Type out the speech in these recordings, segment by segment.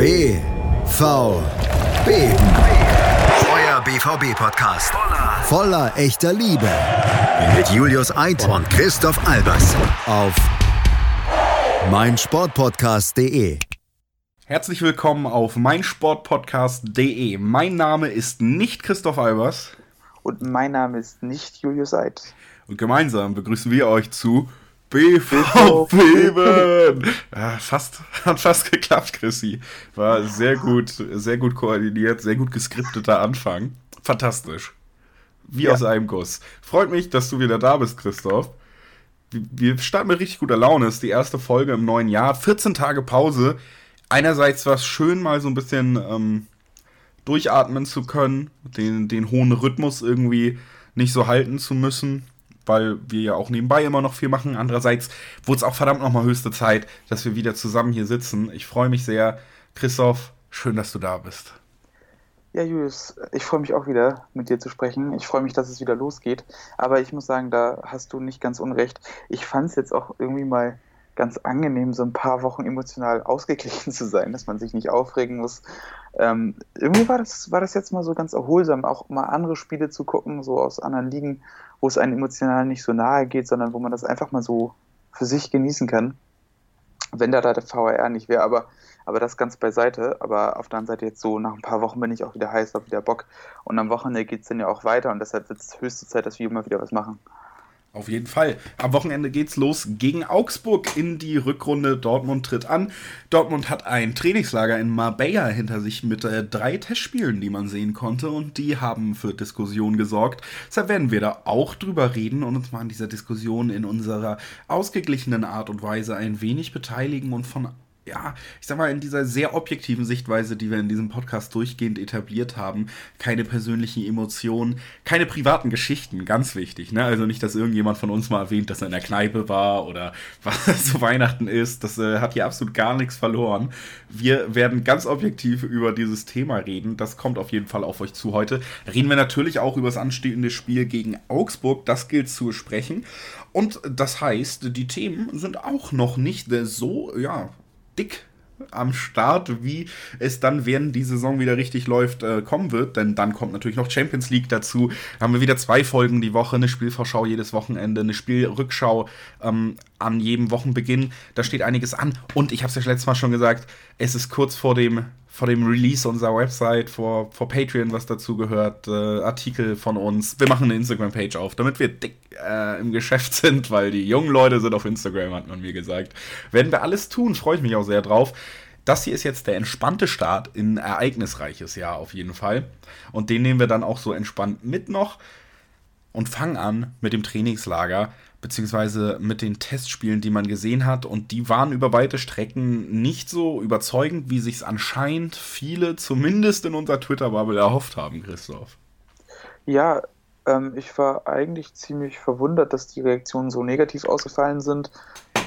BVB. Euer BVB-Podcast. Voller echter Liebe. Mit Julius Eid und Christoph Albers. Auf meinsportpodcast.de. Herzlich willkommen auf meinsportpodcast.de. Mein Name ist nicht Christoph Albers. Und mein Name ist nicht Julius Eid. Und gemeinsam begrüßen wir euch zu BVB. Ja, fast, hat fast geklappt, Chrissy. War sehr gut, sehr gut koordiniert, sehr gut geskripteter Anfang. Fantastisch. Wie ja. aus einem Guss. Freut mich, dass du wieder da bist, Christoph. Wir starten mit richtig guter Laune. Es ist die erste Folge im neuen Jahr. 14 Tage Pause. Einerseits war es schön, mal so ein bisschen ähm, durchatmen zu können, den, den hohen Rhythmus irgendwie nicht so halten zu müssen weil wir ja auch nebenbei immer noch viel machen. Andererseits wurde es auch verdammt nochmal höchste Zeit, dass wir wieder zusammen hier sitzen. Ich freue mich sehr. Christoph, schön, dass du da bist. Ja, Julius, ich freue mich auch wieder, mit dir zu sprechen. Ich freue mich, dass es wieder losgeht. Aber ich muss sagen, da hast du nicht ganz unrecht. Ich fand es jetzt auch irgendwie mal ganz angenehm, so ein paar Wochen emotional ausgeglichen zu sein, dass man sich nicht aufregen muss. Ähm, irgendwie war das, war das jetzt mal so ganz erholsam, auch mal andere Spiele zu gucken, so aus anderen Ligen, wo es einem emotional nicht so nahe geht, sondern wo man das einfach mal so für sich genießen kann. Wenn da, da der VAR nicht wäre, aber, aber das ganz beiseite. Aber auf der anderen Seite jetzt so, nach ein paar Wochen bin ich auch wieder heiß, habe wieder Bock. Und am Wochenende geht es dann ja auch weiter und deshalb wird es höchste Zeit, dass wir immer wieder was machen. Auf jeden Fall. Am Wochenende geht's los gegen Augsburg in die Rückrunde. Dortmund tritt an. Dortmund hat ein Trainingslager in Marbella hinter sich mit äh, drei Testspielen, die man sehen konnte. Und die haben für Diskussionen gesorgt. Deshalb werden wir da auch drüber reden und uns mal an dieser Diskussion in unserer ausgeglichenen Art und Weise ein wenig beteiligen und von ja, ich sag mal, in dieser sehr objektiven Sichtweise, die wir in diesem Podcast durchgehend etabliert haben, keine persönlichen Emotionen, keine privaten Geschichten, ganz wichtig, ne? Also nicht, dass irgendjemand von uns mal erwähnt, dass er in der Kneipe war oder was zu Weihnachten ist. Das äh, hat hier absolut gar nichts verloren. Wir werden ganz objektiv über dieses Thema reden. Das kommt auf jeden Fall auf euch zu heute. Reden wir natürlich auch über das anstehende Spiel gegen Augsburg. Das gilt zu besprechen. Und das heißt, die Themen sind auch noch nicht so, ja, dick am Start, wie es dann, während die Saison wieder richtig läuft, äh, kommen wird. Denn dann kommt natürlich noch Champions League dazu. Da haben wir wieder zwei Folgen die Woche, eine Spielvorschau jedes Wochenende, eine Spielrückschau ähm, an jedem Wochenbeginn. Da steht einiges an. Und ich habe es ja letztes Mal schon gesagt, es ist kurz vor dem vor dem Release unserer Website, vor, vor Patreon, was dazu gehört, äh, Artikel von uns. Wir machen eine Instagram-Page auf, damit wir dick äh, im Geschäft sind, weil die jungen Leute sind auf Instagram, hat man mir gesagt. Werden wir alles tun, freue ich mich auch sehr drauf. Das hier ist jetzt der entspannte Start in ein ereignisreiches Jahr auf jeden Fall. Und den nehmen wir dann auch so entspannt mit noch und fangen an mit dem Trainingslager beziehungsweise mit den Testspielen, die man gesehen hat. Und die waren über weite Strecken nicht so überzeugend, wie sich es anscheinend viele, zumindest in unserer Twitter-Bubble, erhofft haben, Christoph. Ja, ähm, ich war eigentlich ziemlich verwundert, dass die Reaktionen so negativ ausgefallen sind.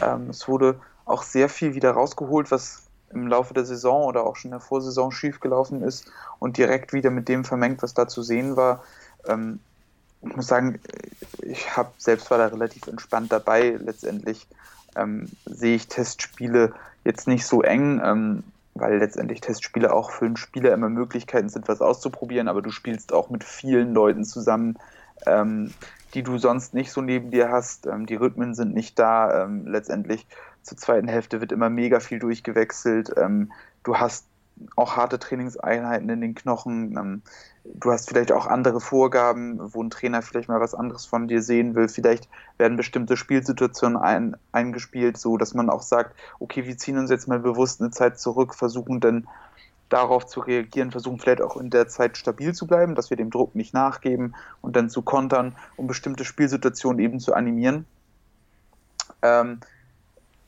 Ähm, es wurde auch sehr viel wieder rausgeholt, was im Laufe der Saison oder auch schon in der Vorsaison schiefgelaufen ist und direkt wieder mit dem vermengt, was da zu sehen war. Ähm, ich muss sagen, ich habe selbst war da relativ entspannt dabei. Letztendlich ähm, sehe ich Testspiele jetzt nicht so eng, ähm, weil letztendlich Testspiele auch für einen Spieler immer Möglichkeiten sind, was auszuprobieren, aber du spielst auch mit vielen Leuten zusammen, ähm, die du sonst nicht so neben dir hast. Ähm, die Rhythmen sind nicht da. Ähm, letztendlich zur zweiten Hälfte wird immer mega viel durchgewechselt. Ähm, du hast auch harte Trainingseinheiten in den Knochen du hast vielleicht auch andere Vorgaben, wo ein Trainer vielleicht mal was anderes von dir sehen will. Vielleicht werden bestimmte Spielsituationen ein, eingespielt, so dass man auch sagt, okay, wir ziehen uns jetzt mal bewusst eine Zeit zurück, versuchen dann darauf zu reagieren, versuchen vielleicht auch in der Zeit stabil zu bleiben, dass wir dem Druck nicht nachgeben und dann zu kontern, um bestimmte Spielsituationen eben zu animieren. Ähm,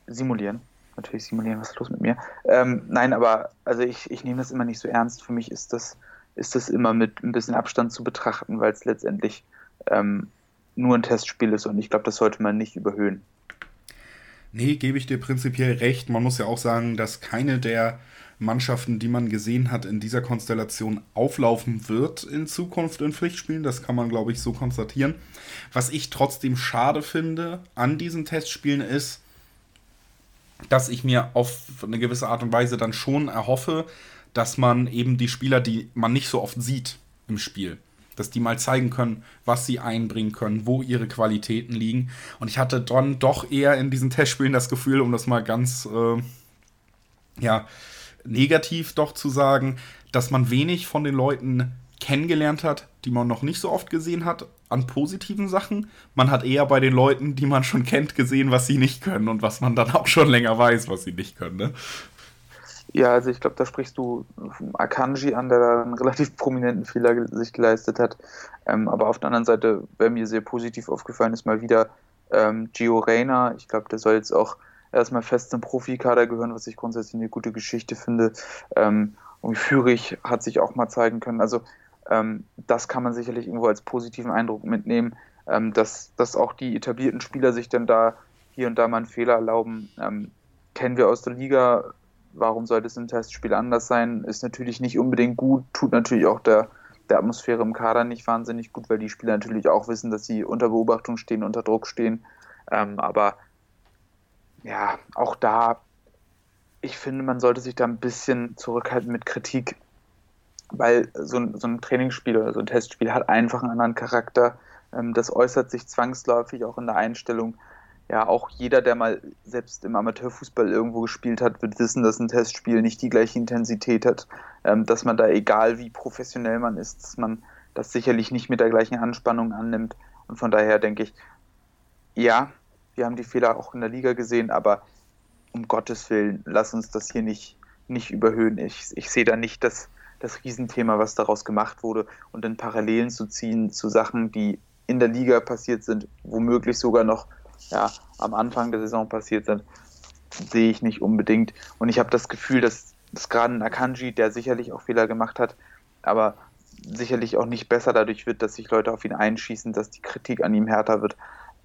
simulieren. Natürlich simulieren, was ist los mit mir? Ähm, nein, aber also ich, ich nehme das immer nicht so ernst. Für mich ist das ist das immer mit ein bisschen Abstand zu betrachten, weil es letztendlich ähm, nur ein Testspiel ist und ich glaube, das sollte man nicht überhöhen. Nee, gebe ich dir prinzipiell recht. Man muss ja auch sagen, dass keine der Mannschaften, die man gesehen hat, in dieser Konstellation auflaufen wird in Zukunft in Pflichtspielen. Das kann man, glaube ich, so konstatieren. Was ich trotzdem schade finde an diesen Testspielen ist, dass ich mir auf eine gewisse Art und Weise dann schon erhoffe, dass man eben die Spieler, die man nicht so oft sieht im Spiel, dass die mal zeigen können, was sie einbringen können, wo ihre Qualitäten liegen. Und ich hatte dann doch eher in diesen Testspielen das Gefühl, um das mal ganz äh, ja, negativ doch zu sagen, dass man wenig von den Leuten kennengelernt hat, die man noch nicht so oft gesehen hat, an positiven Sachen. Man hat eher bei den Leuten, die man schon kennt, gesehen, was sie nicht können und was man dann auch schon länger weiß, was sie nicht können. Ne? Ja, also ich glaube, da sprichst du Akanji an, der da einen relativ prominenten Fehler sich geleistet hat. Ähm, aber auf der anderen Seite, wer mir sehr positiv aufgefallen ist, mal wieder ähm, Gio Reyna. Ich glaube, der soll jetzt auch erstmal fest zum Profikader gehören, was ich grundsätzlich eine gute Geschichte finde. Ähm, und Führig hat sich auch mal zeigen können. Also das kann man sicherlich irgendwo als positiven Eindruck mitnehmen, ähm, dass, dass auch die etablierten Spieler sich dann da hier und da mal einen Fehler erlauben. Ähm, kennen wir aus der Liga, warum sollte es im Testspiel anders sein? Ist natürlich nicht unbedingt gut, tut natürlich auch der, der Atmosphäre im Kader nicht wahnsinnig gut, weil die Spieler natürlich auch wissen, dass sie unter Beobachtung stehen, unter Druck stehen. Ähm, aber ja, auch da, ich finde, man sollte sich da ein bisschen zurückhalten mit Kritik, weil so ein, so ein Trainingsspiel oder so ein Testspiel hat einfach einen anderen Charakter. Ähm, das äußert sich zwangsläufig auch in der Einstellung ja, auch jeder, der mal selbst im Amateurfußball irgendwo gespielt hat, wird wissen, dass ein Testspiel nicht die gleiche Intensität hat, ähm, dass man da, egal wie professionell man ist, dass man das sicherlich nicht mit der gleichen Anspannung annimmt. Und von daher denke ich, ja, wir haben die Fehler auch in der Liga gesehen, aber um Gottes Willen, lass uns das hier nicht, nicht überhöhen. Ich, ich sehe da nicht das, das Riesenthema, was daraus gemacht wurde und in Parallelen zu ziehen zu Sachen, die in der Liga passiert sind, womöglich sogar noch ja, am Anfang der Saison passiert sind, sehe ich nicht unbedingt. Und ich habe das Gefühl, dass, dass gerade ein Akanji, der sicherlich auch Fehler gemacht hat, aber sicherlich auch nicht besser dadurch wird, dass sich Leute auf ihn einschießen, dass die Kritik an ihm härter wird.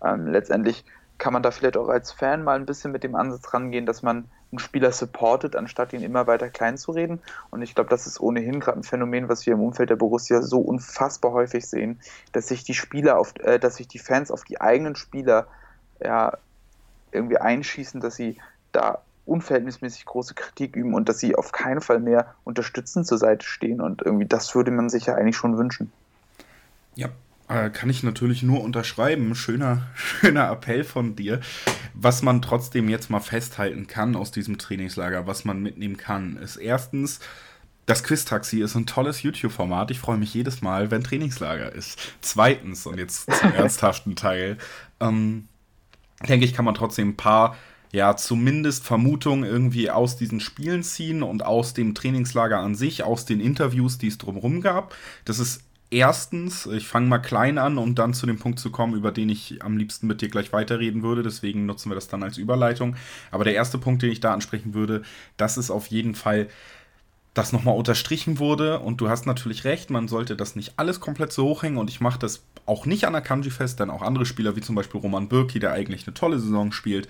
Ähm, letztendlich kann man da vielleicht auch als Fan mal ein bisschen mit dem Ansatz rangehen, dass man Spieler supportet, anstatt ihn immer weiter klein zu reden. Und ich glaube, das ist ohnehin gerade ein Phänomen, was wir im Umfeld der Borussia so unfassbar häufig sehen, dass sich die Spieler auf, äh, dass sich die Fans auf die eigenen Spieler ja, irgendwie einschießen, dass sie da unverhältnismäßig große Kritik üben und dass sie auf keinen Fall mehr unterstützend zur Seite stehen. Und irgendwie das würde man sich ja eigentlich schon wünschen. Ja, kann ich natürlich nur unterschreiben. Schöner, schöner Appell von dir. Was man trotzdem jetzt mal festhalten kann aus diesem Trainingslager, was man mitnehmen kann, ist erstens, das Quiz-Taxi ist ein tolles YouTube-Format. Ich freue mich jedes Mal, wenn Trainingslager ist. Zweitens, und jetzt zum ernsthaften Teil, ähm, denke ich, kann man trotzdem ein paar, ja, zumindest Vermutungen irgendwie aus diesen Spielen ziehen und aus dem Trainingslager an sich, aus den Interviews, die es drumherum gab. Das ist erstens, ich fange mal klein an, um dann zu dem Punkt zu kommen, über den ich am liebsten mit dir gleich weiterreden würde. Deswegen nutzen wir das dann als Überleitung. Aber der erste Punkt, den ich da ansprechen würde, das ist auf jeden Fall das nochmal unterstrichen wurde. Und du hast natürlich recht, man sollte das nicht alles komplett so hochhängen. Und ich mache das auch nicht an der Kanji fest, denn auch andere Spieler, wie zum Beispiel Roman Birki, der eigentlich eine tolle Saison spielt,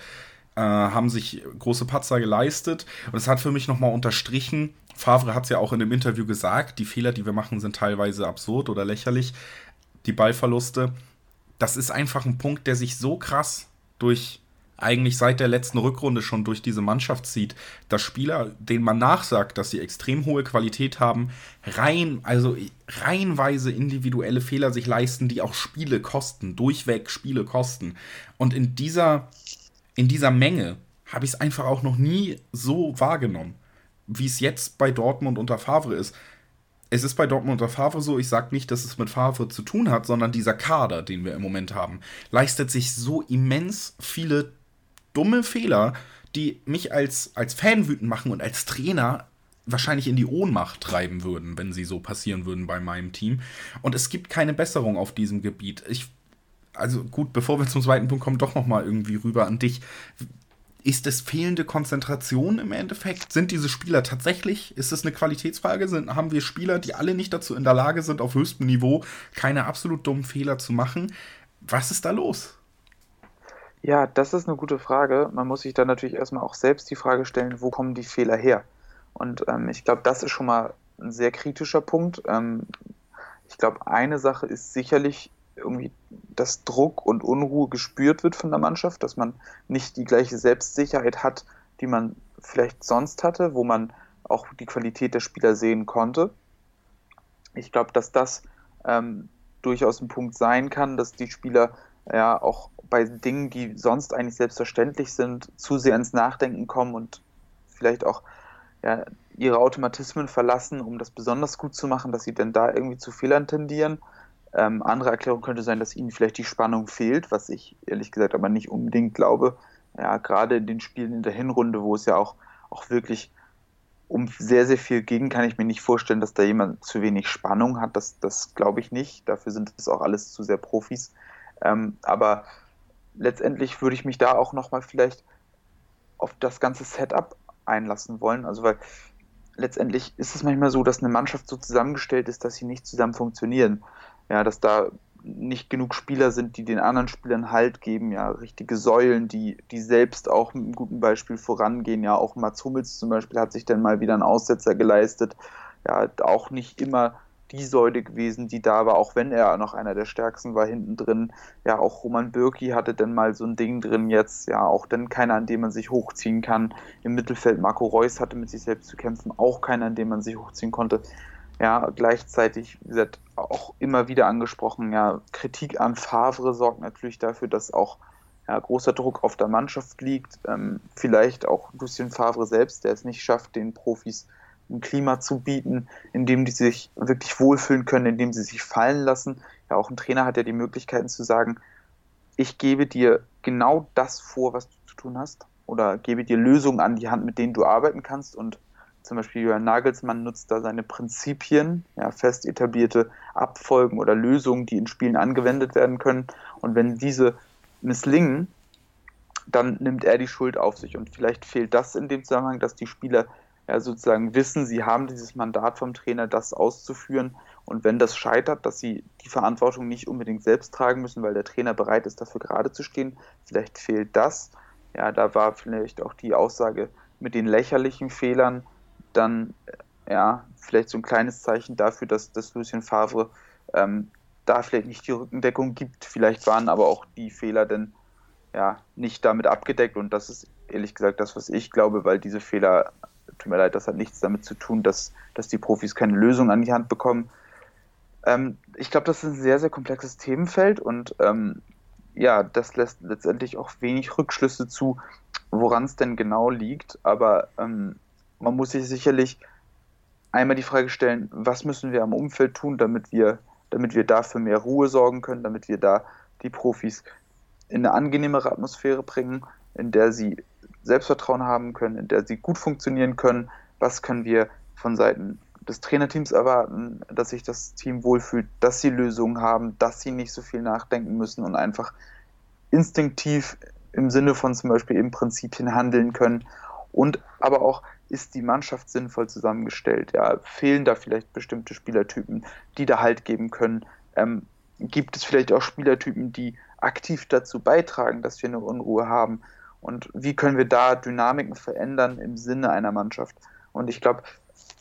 äh, haben sich große Patzer geleistet. Und es hat für mich nochmal unterstrichen, Favre hat es ja auch in dem Interview gesagt, die Fehler, die wir machen, sind teilweise absurd oder lächerlich. Die Ballverluste. Das ist einfach ein Punkt, der sich so krass durch eigentlich seit der letzten Rückrunde schon durch diese Mannschaft zieht, dass Spieler, denen man nachsagt, dass sie extrem hohe Qualität haben, rein, also reihenweise individuelle Fehler sich leisten, die auch Spiele kosten, durchweg Spiele kosten. Und in dieser, in dieser Menge habe ich es einfach auch noch nie so wahrgenommen, wie es jetzt bei Dortmund unter Favre ist. Es ist bei Dortmund unter Favre so, ich sage nicht, dass es mit Favre zu tun hat, sondern dieser Kader, den wir im Moment haben, leistet sich so immens viele dumme Fehler, die mich als, als Fan wütend machen und als Trainer wahrscheinlich in die Ohnmacht treiben würden, wenn sie so passieren würden bei meinem Team. Und es gibt keine Besserung auf diesem Gebiet. Ich, also gut, bevor wir zum zweiten Punkt kommen, doch noch mal irgendwie rüber an dich. Ist es fehlende Konzentration im Endeffekt? Sind diese Spieler tatsächlich, ist es eine Qualitätsfrage? Sind, haben wir Spieler, die alle nicht dazu in der Lage sind, auf höchstem Niveau keine absolut dummen Fehler zu machen? Was ist da los? Ja, das ist eine gute Frage. Man muss sich dann natürlich erstmal auch selbst die Frage stellen, wo kommen die Fehler her? Und ähm, ich glaube, das ist schon mal ein sehr kritischer Punkt. Ähm, ich glaube, eine Sache ist sicherlich irgendwie, dass Druck und Unruhe gespürt wird von der Mannschaft, dass man nicht die gleiche Selbstsicherheit hat, die man vielleicht sonst hatte, wo man auch die Qualität der Spieler sehen konnte. Ich glaube, dass das ähm, durchaus ein Punkt sein kann, dass die Spieler ja auch bei Dingen, die sonst eigentlich selbstverständlich sind, zu sehr ins Nachdenken kommen und vielleicht auch ja, ihre Automatismen verlassen, um das besonders gut zu machen, dass sie denn da irgendwie zu Fehlern tendieren. Ähm, andere Erklärung könnte sein, dass ihnen vielleicht die Spannung fehlt, was ich ehrlich gesagt aber nicht unbedingt glaube. Ja, gerade in den Spielen in der Hinrunde, wo es ja auch, auch wirklich um sehr, sehr viel ging, kann ich mir nicht vorstellen, dass da jemand zu wenig Spannung hat. Das, das glaube ich nicht. Dafür sind es auch alles zu sehr Profis. Ähm, aber letztendlich würde ich mich da auch nochmal vielleicht auf das ganze Setup einlassen wollen. Also weil letztendlich ist es manchmal so, dass eine Mannschaft so zusammengestellt ist, dass sie nicht zusammen funktionieren. Ja, dass da nicht genug Spieler sind, die den anderen Spielern Halt geben, ja, richtige Säulen, die, die selbst auch mit einem guten Beispiel vorangehen. Ja, auch Mats Hummels zum Beispiel hat sich dann mal wieder einen Aussetzer geleistet. Ja, auch nicht immer die Säule gewesen, die da war, auch wenn er noch einer der stärksten war hinten drin. Ja, auch Roman Bürki hatte dann mal so ein Ding drin jetzt, ja, auch dann keiner, an dem man sich hochziehen kann. Im Mittelfeld Marco Reus hatte mit sich selbst zu kämpfen, auch keiner, an dem man sich hochziehen konnte. Ja, gleichzeitig, gesagt, auch immer wieder angesprochen, ja, Kritik an Favre sorgt natürlich dafür, dass auch ja, großer Druck auf der Mannschaft liegt. Ähm, vielleicht auch Lucien Favre selbst, der es nicht schafft, den Profis ein Klima zu bieten, in dem die sich wirklich wohlfühlen können, in dem sie sich fallen lassen. Ja, auch ein Trainer hat ja die Möglichkeiten zu sagen, ich gebe dir genau das vor, was du zu tun hast, oder gebe dir Lösungen an die Hand, mit denen du arbeiten kannst. Und zum Beispiel Jörn Nagelsmann nutzt da seine Prinzipien, ja, fest etablierte Abfolgen oder Lösungen, die in Spielen angewendet werden können. Und wenn diese misslingen, dann nimmt er die Schuld auf sich. Und vielleicht fehlt das in dem Zusammenhang, dass die Spieler ja, sozusagen wissen, sie haben dieses Mandat vom Trainer, das auszuführen. Und wenn das scheitert, dass sie die Verantwortung nicht unbedingt selbst tragen müssen, weil der Trainer bereit ist, dafür gerade zu stehen, vielleicht fehlt das. Ja, da war vielleicht auch die Aussage mit den lächerlichen Fehlern dann ja vielleicht so ein kleines Zeichen dafür, dass, dass Lucien Favre ähm, da vielleicht nicht die Rückendeckung gibt. Vielleicht waren aber auch die Fehler denn ja nicht damit abgedeckt und das ist ehrlich gesagt das, was ich glaube, weil diese Fehler tut mir leid, das hat nichts damit zu tun, dass, dass die Profis keine Lösung an die Hand bekommen. Ähm, ich glaube, das ist ein sehr, sehr komplexes Themenfeld und ähm, ja, das lässt letztendlich auch wenig Rückschlüsse zu, woran es denn genau liegt. Aber ähm, man muss sich sicherlich einmal die Frage stellen, was müssen wir am Umfeld tun, damit wir, damit wir da für mehr Ruhe sorgen können, damit wir da die Profis in eine angenehmere Atmosphäre bringen, in der sie Selbstvertrauen haben können, in der sie gut funktionieren können. Was können wir von Seiten des Trainerteams erwarten, dass sich das Team wohlfühlt, dass sie Lösungen haben, dass sie nicht so viel nachdenken müssen und einfach instinktiv im Sinne von zum Beispiel eben Prinzipien handeln können. Und aber auch ist die Mannschaft sinnvoll zusammengestellt? Ja, fehlen da vielleicht bestimmte Spielertypen, die da Halt geben können? Ähm, gibt es vielleicht auch Spielertypen, die aktiv dazu beitragen, dass wir eine Unruhe haben? Und wie können wir da Dynamiken verändern im Sinne einer Mannschaft? Und ich glaube,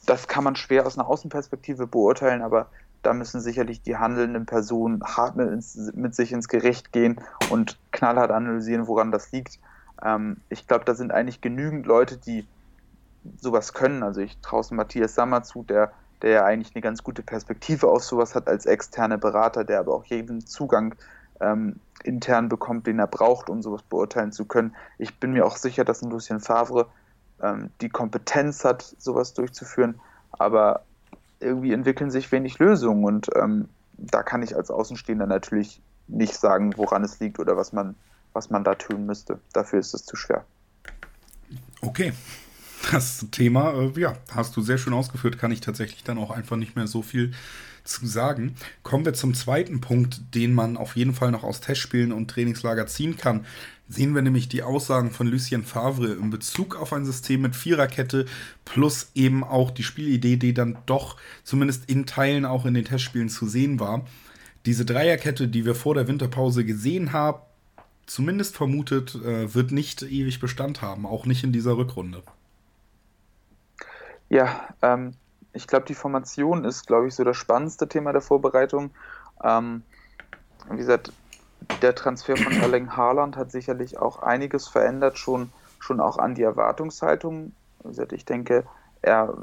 das kann man schwer aus einer Außenperspektive beurteilen, aber da müssen sicherlich die handelnden Personen hart mit, ins, mit sich ins Gericht gehen und knallhart analysieren, woran das liegt. Ähm, ich glaube, da sind eigentlich genügend Leute, die sowas können. Also ich traue es Matthias Sammer zu, der, der ja eigentlich eine ganz gute Perspektive auf sowas hat als externe Berater, der aber auch jeden Zugang ähm, intern bekommt, den er braucht, um sowas beurteilen zu können. Ich bin mir auch sicher, dass ein Lucien Favre ähm, die Kompetenz hat, sowas durchzuführen, aber irgendwie entwickeln sich wenig Lösungen und ähm, da kann ich als Außenstehender natürlich nicht sagen, woran es liegt oder was man, was man da tun müsste. Dafür ist es zu schwer. Okay. Das Thema, äh, ja, hast du sehr schön ausgeführt, kann ich tatsächlich dann auch einfach nicht mehr so viel zu sagen. Kommen wir zum zweiten Punkt, den man auf jeden Fall noch aus Testspielen und Trainingslager ziehen kann. Sehen wir nämlich die Aussagen von Lucien Favre in Bezug auf ein System mit Viererkette plus eben auch die Spielidee, die dann doch zumindest in Teilen auch in den Testspielen zu sehen war. Diese Dreierkette, die wir vor der Winterpause gesehen haben, zumindest vermutet, äh, wird nicht ewig Bestand haben, auch nicht in dieser Rückrunde. Ja, ähm, ich glaube, die Formation ist, glaube ich, so das spannendste Thema der Vorbereitung. Ähm, wie gesagt, der Transfer von Erling Haaland hat sicherlich auch einiges verändert, schon schon auch an die Erwartungshaltung. Also ich denke, er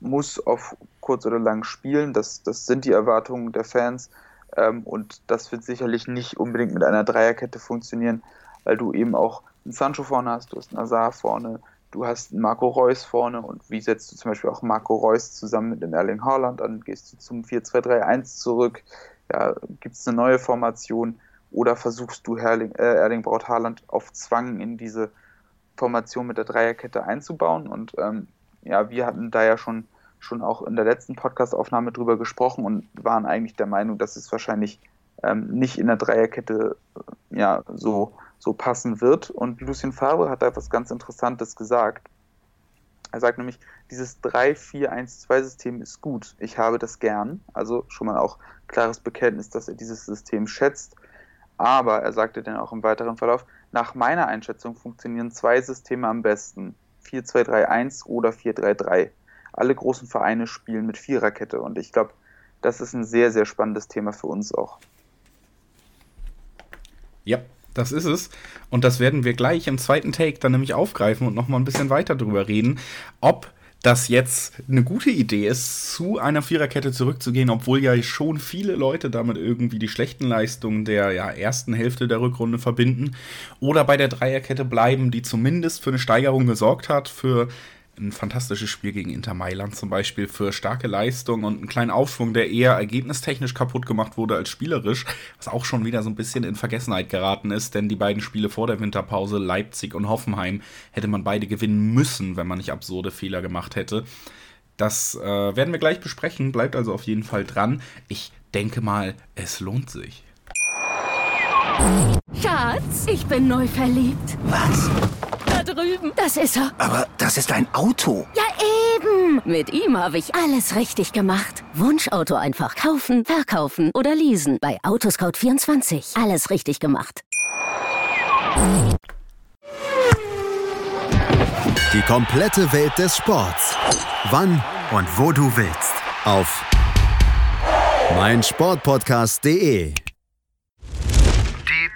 muss auf kurz oder lang spielen. Das, das sind die Erwartungen der Fans. Ähm, und das wird sicherlich nicht unbedingt mit einer Dreierkette funktionieren, weil du eben auch einen Sancho vorne hast, du hast einen Azar vorne, du hast Marco Reus vorne und wie setzt du zum Beispiel auch Marco Reus zusammen mit dem Erling Haaland an? Gehst du zum 4-2-3-1 zurück? Ja, Gibt es eine neue Formation? Oder versuchst du Erling, äh, Erling Braut Haaland auf Zwang in diese Formation mit der Dreierkette einzubauen? Und ähm, ja, wir hatten da ja schon schon auch in der letzten Podcast-Aufnahme drüber gesprochen und waren eigentlich der Meinung, dass es wahrscheinlich ähm, nicht in der Dreierkette äh, ja, so, so passen wird. Und Lucien Favre hat da etwas ganz Interessantes gesagt. Er sagt nämlich, dieses 3-4-1-2-System ist gut. Ich habe das gern. Also schon mal auch klares Bekenntnis, dass er dieses System schätzt. Aber er sagte dann auch im weiteren Verlauf, nach meiner Einschätzung funktionieren zwei Systeme am besten. 4-2-3-1 oder 4-3-3 alle großen Vereine spielen mit Viererkette und ich glaube, das ist ein sehr, sehr spannendes Thema für uns auch. Ja, das ist es. Und das werden wir gleich im zweiten Take dann nämlich aufgreifen und nochmal ein bisschen weiter drüber reden, ob das jetzt eine gute Idee ist, zu einer Viererkette zurückzugehen, obwohl ja schon viele Leute damit irgendwie die schlechten Leistungen der ja, ersten Hälfte der Rückrunde verbinden. Oder bei der Dreierkette bleiben, die zumindest für eine Steigerung gesorgt hat, für ein fantastisches Spiel gegen Inter Mailand zum Beispiel für starke Leistung und einen kleinen Aufschwung, der eher ergebnistechnisch kaputt gemacht wurde als spielerisch, was auch schon wieder so ein bisschen in Vergessenheit geraten ist, denn die beiden Spiele vor der Winterpause, Leipzig und Hoffenheim, hätte man beide gewinnen müssen, wenn man nicht absurde Fehler gemacht hätte. Das äh, werden wir gleich besprechen, bleibt also auf jeden Fall dran. Ich denke mal, es lohnt sich. Schatz, ich bin neu verliebt. Was? Drüben. Das ist er. Aber das ist ein Auto. Ja, eben. Mit ihm habe ich alles richtig gemacht. Wunschauto einfach kaufen, verkaufen oder leasen. Bei Autoscout24. Alles richtig gemacht. Die komplette Welt des Sports. Wann und wo du willst. Auf meinsportpodcast.de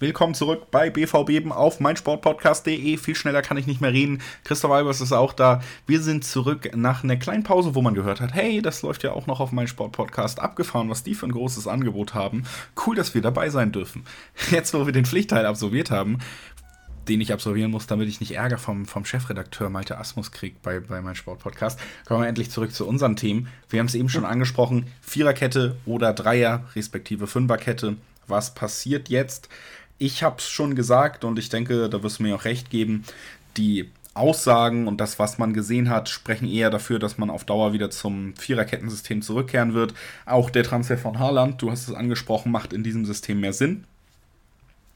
Willkommen zurück bei BVB auf meinsportpodcast.de. Viel schneller kann ich nicht mehr reden. Christoph Albers ist auch da. Wir sind zurück nach einer kleinen Pause, wo man gehört hat, hey, das läuft ja auch noch auf meinsportpodcast abgefahren, was die für ein großes Angebot haben. Cool, dass wir dabei sein dürfen. Jetzt, wo wir den Pflichtteil absolviert haben, den ich absolvieren muss, damit ich nicht Ärger vom, vom Chefredakteur Malte Asmus kriege bei, bei meinem Sportpodcast. Kommen wir endlich zurück zu unseren Themen. Wir haben es eben schon angesprochen: Viererkette oder Dreier, respektive Fünferkette. Was passiert jetzt? Ich habe es schon gesagt und ich denke, da wirst du mir auch recht geben, die Aussagen und das, was man gesehen hat, sprechen eher dafür, dass man auf Dauer wieder zum Viererkettensystem zurückkehren wird. Auch der Transfer von Haaland, du hast es angesprochen, macht in diesem System mehr Sinn.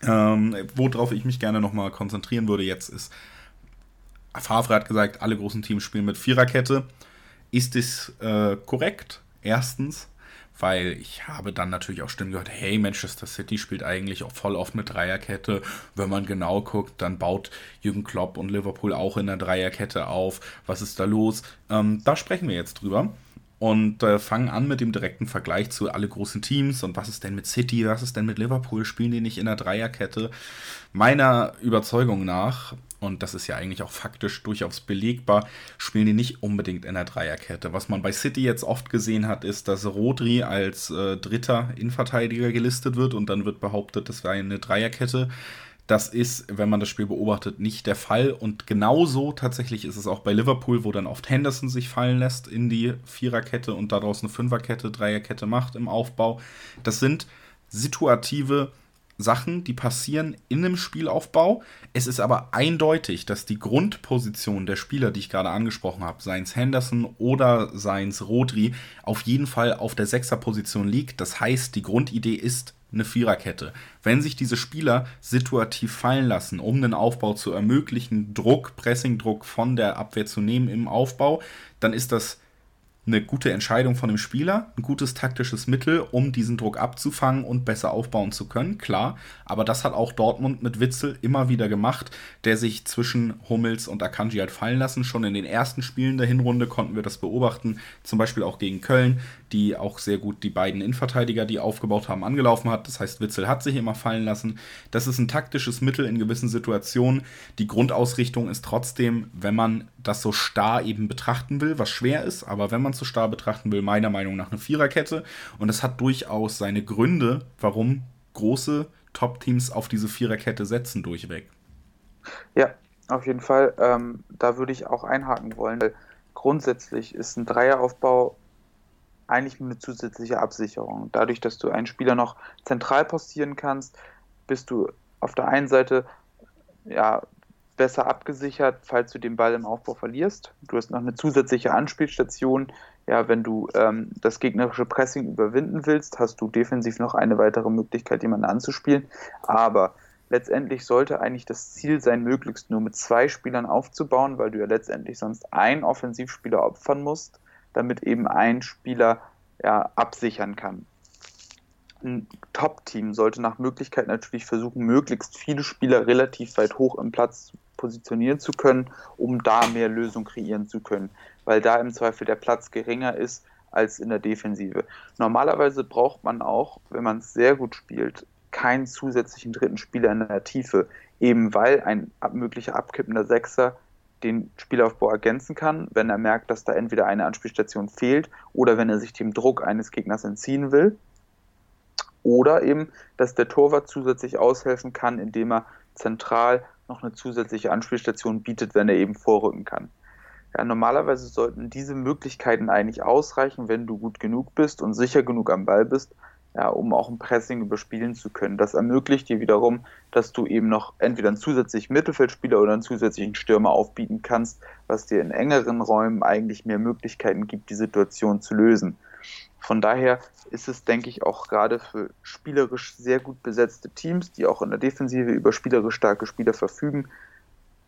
Ähm, worauf ich mich gerne nochmal konzentrieren würde jetzt ist, Favre hat gesagt, alle großen Teams spielen mit Viererkette. Ist es äh, korrekt? Erstens weil ich habe dann natürlich auch Stimmen gehört, hey, Manchester City spielt eigentlich auch voll oft mit Dreierkette. Wenn man genau guckt, dann baut Jürgen Klopp und Liverpool auch in der Dreierkette auf. Was ist da los? Ähm, da sprechen wir jetzt drüber und äh, fangen an mit dem direkten Vergleich zu alle großen Teams und was ist denn mit City, was ist denn mit Liverpool, spielen die nicht in der Dreierkette? Meiner Überzeugung nach und das ist ja eigentlich auch faktisch durchaus belegbar, spielen die nicht unbedingt in der Dreierkette. Was man bei City jetzt oft gesehen hat, ist, dass Rodri als äh, dritter Innenverteidiger gelistet wird und dann wird behauptet, das wäre eine Dreierkette. Das ist, wenn man das Spiel beobachtet, nicht der Fall. Und genauso tatsächlich ist es auch bei Liverpool, wo dann oft Henderson sich fallen lässt in die Viererkette und daraus eine Fünferkette, Dreierkette macht im Aufbau. Das sind situative Sachen, die passieren in einem Spielaufbau. Es ist aber eindeutig, dass die Grundposition der Spieler, die ich gerade angesprochen habe, seien es Henderson oder seien es Rodri, auf jeden Fall auf der Sechserposition liegt. Das heißt, die Grundidee ist eine Viererkette. Wenn sich diese Spieler situativ fallen lassen, um den Aufbau zu ermöglichen, Druck, Pressingdruck von der Abwehr zu nehmen im Aufbau, dann ist das eine gute Entscheidung von dem Spieler, ein gutes taktisches Mittel, um diesen Druck abzufangen und besser aufbauen zu können, klar. Aber das hat auch Dortmund mit Witzel immer wieder gemacht, der sich zwischen Hummels und Akanji hat fallen lassen. Schon in den ersten Spielen der Hinrunde konnten wir das beobachten, zum Beispiel auch gegen Köln, die auch sehr gut die beiden Innenverteidiger, die aufgebaut haben, angelaufen hat. Das heißt, Witzel hat sich immer fallen lassen. Das ist ein taktisches Mittel in gewissen Situationen. Die Grundausrichtung ist trotzdem, wenn man das so starr eben betrachten will, was schwer ist, aber wenn man es so starr betrachten will, meiner Meinung nach eine Viererkette. Und es hat durchaus seine Gründe, warum große Top-Teams auf diese Viererkette setzen durchweg. Ja, auf jeden Fall. Ähm, da würde ich auch einhaken wollen, grundsätzlich ist ein Dreieraufbau eigentlich eine zusätzliche Absicherung. Dadurch, dass du einen Spieler noch zentral postieren kannst, bist du auf der einen Seite ja, besser abgesichert, falls du den Ball im Aufbau verlierst. Du hast noch eine zusätzliche Anspielstation. Ja, wenn du ähm, das gegnerische Pressing überwinden willst, hast du defensiv noch eine weitere Möglichkeit, jemanden anzuspielen. Aber letztendlich sollte eigentlich das Ziel sein, möglichst nur mit zwei Spielern aufzubauen, weil du ja letztendlich sonst einen Offensivspieler opfern musst damit eben ein Spieler ja, absichern kann. Ein Top-Team sollte nach Möglichkeit natürlich versuchen, möglichst viele Spieler relativ weit hoch im Platz positionieren zu können, um da mehr Lösung kreieren zu können, weil da im Zweifel der Platz geringer ist als in der Defensive. Normalerweise braucht man auch, wenn man es sehr gut spielt, keinen zusätzlichen dritten Spieler in der Tiefe, eben weil ein möglicher abkippender Sechser den Spielaufbau ergänzen kann, wenn er merkt, dass da entweder eine Anspielstation fehlt oder wenn er sich dem Druck eines Gegners entziehen will. Oder eben, dass der Torwart zusätzlich aushelfen kann, indem er zentral noch eine zusätzliche Anspielstation bietet, wenn er eben vorrücken kann. Ja, normalerweise sollten diese Möglichkeiten eigentlich ausreichen, wenn du gut genug bist und sicher genug am Ball bist, ja, um auch ein Pressing überspielen zu können. Das ermöglicht dir wiederum, dass du eben noch entweder einen zusätzlichen Mittelfeldspieler oder einen zusätzlichen Stürmer aufbieten kannst, was dir in engeren Räumen eigentlich mehr Möglichkeiten gibt, die Situation zu lösen. Von daher ist es, denke ich, auch gerade für spielerisch sehr gut besetzte Teams, die auch in der Defensive über spielerisch starke Spieler verfügen,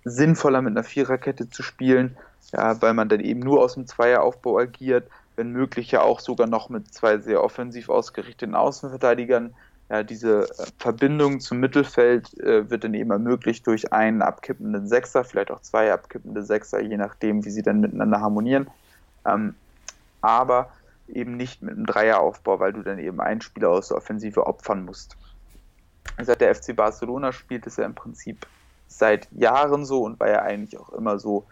sinnvoller mit einer Viererkette zu spielen, ja, weil man dann eben nur aus dem Zweieraufbau agiert, wenn möglich ja auch sogar noch mit zwei sehr offensiv ausgerichteten Außenverteidigern. Ja, diese äh, Verbindung zum Mittelfeld äh, wird dann eben ermöglicht durch einen abkippenden Sechser, vielleicht auch zwei abkippende Sechser, je nachdem, wie sie dann miteinander harmonieren. Ähm, aber eben nicht mit einem Dreieraufbau, weil du dann eben einen Spieler aus der Offensive opfern musst. Seit der FC Barcelona spielt es ja im Prinzip seit Jahren so und war ja eigentlich auch immer so,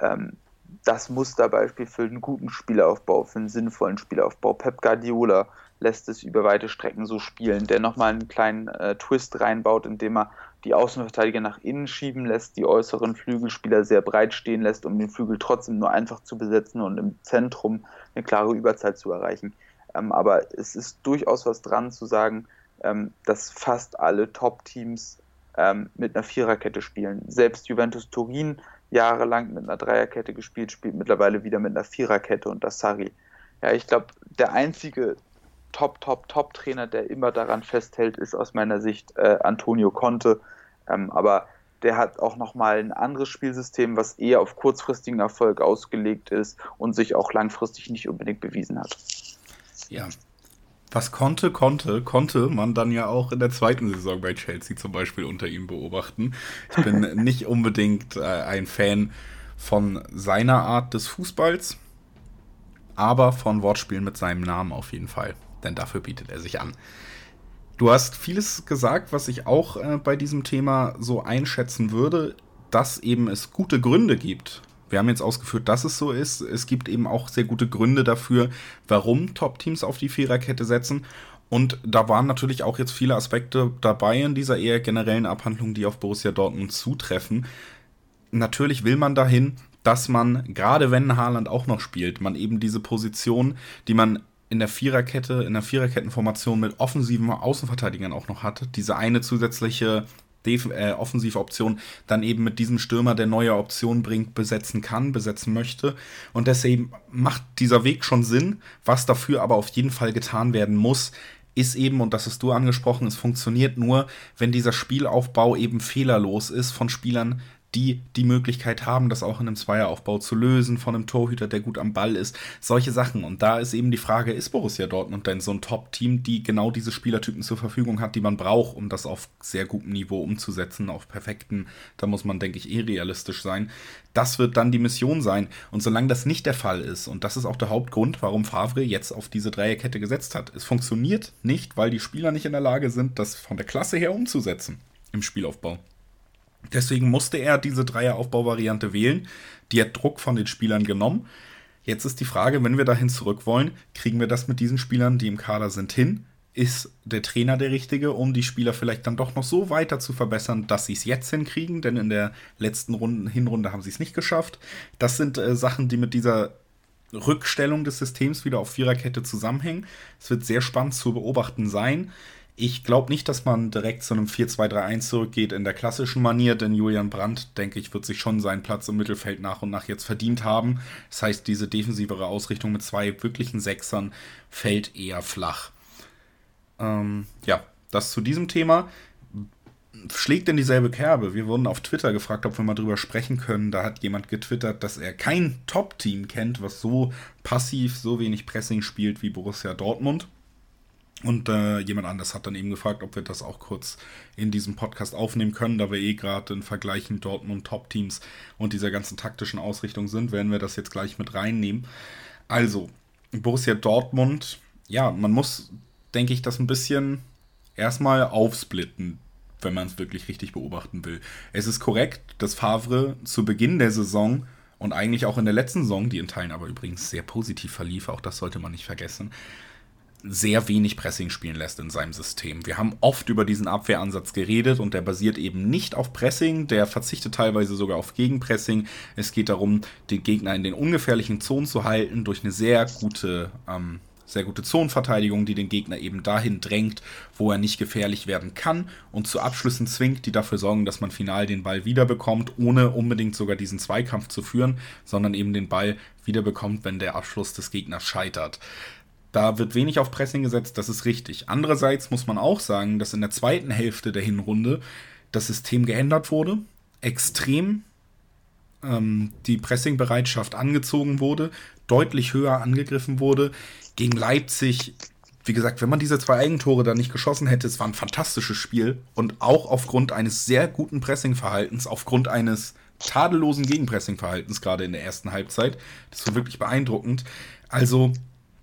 ähm, das Musterbeispiel für einen guten Spielaufbau, für einen sinnvollen Spielaufbau. Pep Guardiola lässt es über weite Strecken so spielen, der nochmal einen kleinen äh, Twist reinbaut, indem er die Außenverteidiger nach innen schieben lässt, die äußeren Flügelspieler sehr breit stehen lässt, um den Flügel trotzdem nur einfach zu besetzen und im Zentrum eine klare Überzahl zu erreichen. Ähm, aber es ist durchaus was dran zu sagen, ähm, dass fast alle Top-Teams ähm, mit einer Viererkette spielen. Selbst Juventus Turin jahrelang mit einer Dreierkette gespielt, spielt mittlerweile wieder mit einer Viererkette und das Sarri. Ja, ich glaube, der einzige Top, Top, Top-Trainer, der immer daran festhält, ist aus meiner Sicht äh, Antonio Conte. Ähm, aber der hat auch nochmal ein anderes Spielsystem, was eher auf kurzfristigen Erfolg ausgelegt ist und sich auch langfristig nicht unbedingt bewiesen hat. Ja, was konnte, konnte, konnte man dann ja auch in der zweiten Saison bei Chelsea zum Beispiel unter ihm beobachten. Ich bin nicht unbedingt äh, ein Fan von seiner Art des Fußballs, aber von Wortspielen mit seinem Namen auf jeden Fall, denn dafür bietet er sich an. Du hast vieles gesagt, was ich auch äh, bei diesem Thema so einschätzen würde, dass eben es gute Gründe gibt, wir haben jetzt ausgeführt, dass es so ist. Es gibt eben auch sehr gute Gründe dafür, warum Top-Teams auf die Viererkette setzen. Und da waren natürlich auch jetzt viele Aspekte dabei in dieser eher generellen Abhandlung, die auf Borussia Dortmund zutreffen. Natürlich will man dahin, dass man, gerade wenn Haaland auch noch spielt, man eben diese Position, die man in der Viererkette, in der Viererkettenformation mit offensiven Außenverteidigern auch noch hat, diese eine zusätzliche äh, Offensivoption dann eben mit diesem Stürmer, der neue Optionen bringt, besetzen kann, besetzen möchte. Und deswegen macht dieser Weg schon Sinn. Was dafür aber auf jeden Fall getan werden muss, ist eben, und das hast du angesprochen, es funktioniert nur, wenn dieser Spielaufbau eben fehlerlos ist von Spielern, die die Möglichkeit haben, das auch in einem Zweieraufbau zu lösen, von einem Torhüter, der gut am Ball ist, solche Sachen. Und da ist eben die Frage, ist Borussia Dortmund denn so ein Top-Team, die genau diese Spielertypen zur Verfügung hat, die man braucht, um das auf sehr gutem Niveau umzusetzen, auf perfekten, da muss man, denke ich, eh realistisch sein. Das wird dann die Mission sein. Und solange das nicht der Fall ist, und das ist auch der Hauptgrund, warum Favre jetzt auf diese Dreierkette gesetzt hat, es funktioniert nicht, weil die Spieler nicht in der Lage sind, das von der Klasse her umzusetzen im Spielaufbau. Deswegen musste er diese Dreieraufbauvariante wählen. Die hat Druck von den Spielern genommen. Jetzt ist die Frage, wenn wir dahin zurück wollen, kriegen wir das mit diesen Spielern, die im Kader sind, hin? Ist der Trainer der richtige, um die Spieler vielleicht dann doch noch so weiter zu verbessern, dass sie es jetzt hinkriegen? Denn in der letzten Runde, Hinrunde haben sie es nicht geschafft. Das sind äh, Sachen, die mit dieser Rückstellung des Systems wieder auf Viererkette zusammenhängen. Es wird sehr spannend zu beobachten sein. Ich glaube nicht, dass man direkt zu einem 4-2-3-1 zurückgeht in der klassischen Manier, denn Julian Brandt, denke ich, wird sich schon seinen Platz im Mittelfeld nach und nach jetzt verdient haben. Das heißt, diese defensivere Ausrichtung mit zwei wirklichen Sechsern fällt eher flach. Ähm, ja, das zu diesem Thema. Schlägt in dieselbe Kerbe. Wir wurden auf Twitter gefragt, ob wir mal drüber sprechen können. Da hat jemand getwittert, dass er kein Top-Team kennt, was so passiv, so wenig Pressing spielt wie Borussia Dortmund. Und äh, jemand anders hat dann eben gefragt, ob wir das auch kurz in diesem Podcast aufnehmen können, da wir eh gerade in Vergleichen Dortmund Top-Teams und dieser ganzen taktischen Ausrichtung sind, werden wir das jetzt gleich mit reinnehmen. Also, Borussia Dortmund, ja, man muss, denke ich, das ein bisschen erstmal aufsplitten, wenn man es wirklich richtig beobachten will. Es ist korrekt, dass Favre zu Beginn der Saison und eigentlich auch in der letzten Saison, die in Teilen aber übrigens sehr positiv verlief, auch das sollte man nicht vergessen, sehr wenig Pressing spielen lässt in seinem System. Wir haben oft über diesen Abwehransatz geredet und der basiert eben nicht auf Pressing, der verzichtet teilweise sogar auf Gegenpressing. Es geht darum, den Gegner in den ungefährlichen Zonen zu halten durch eine sehr gute, ähm, sehr gute Zonenverteidigung, die den Gegner eben dahin drängt, wo er nicht gefährlich werden kann und zu Abschlüssen zwingt, die dafür sorgen, dass man final den Ball wiederbekommt, ohne unbedingt sogar diesen Zweikampf zu führen, sondern eben den Ball wiederbekommt, wenn der Abschluss des Gegners scheitert. Da wird wenig auf Pressing gesetzt, das ist richtig. Andererseits muss man auch sagen, dass in der zweiten Hälfte der Hinrunde das System geändert wurde, extrem ähm, die Pressingbereitschaft angezogen wurde, deutlich höher angegriffen wurde. Gegen Leipzig, wie gesagt, wenn man diese zwei Eigentore da nicht geschossen hätte, es war ein fantastisches Spiel und auch aufgrund eines sehr guten Pressingverhaltens, aufgrund eines tadellosen Gegenpressingverhaltens gerade in der ersten Halbzeit. Das war wirklich beeindruckend. Also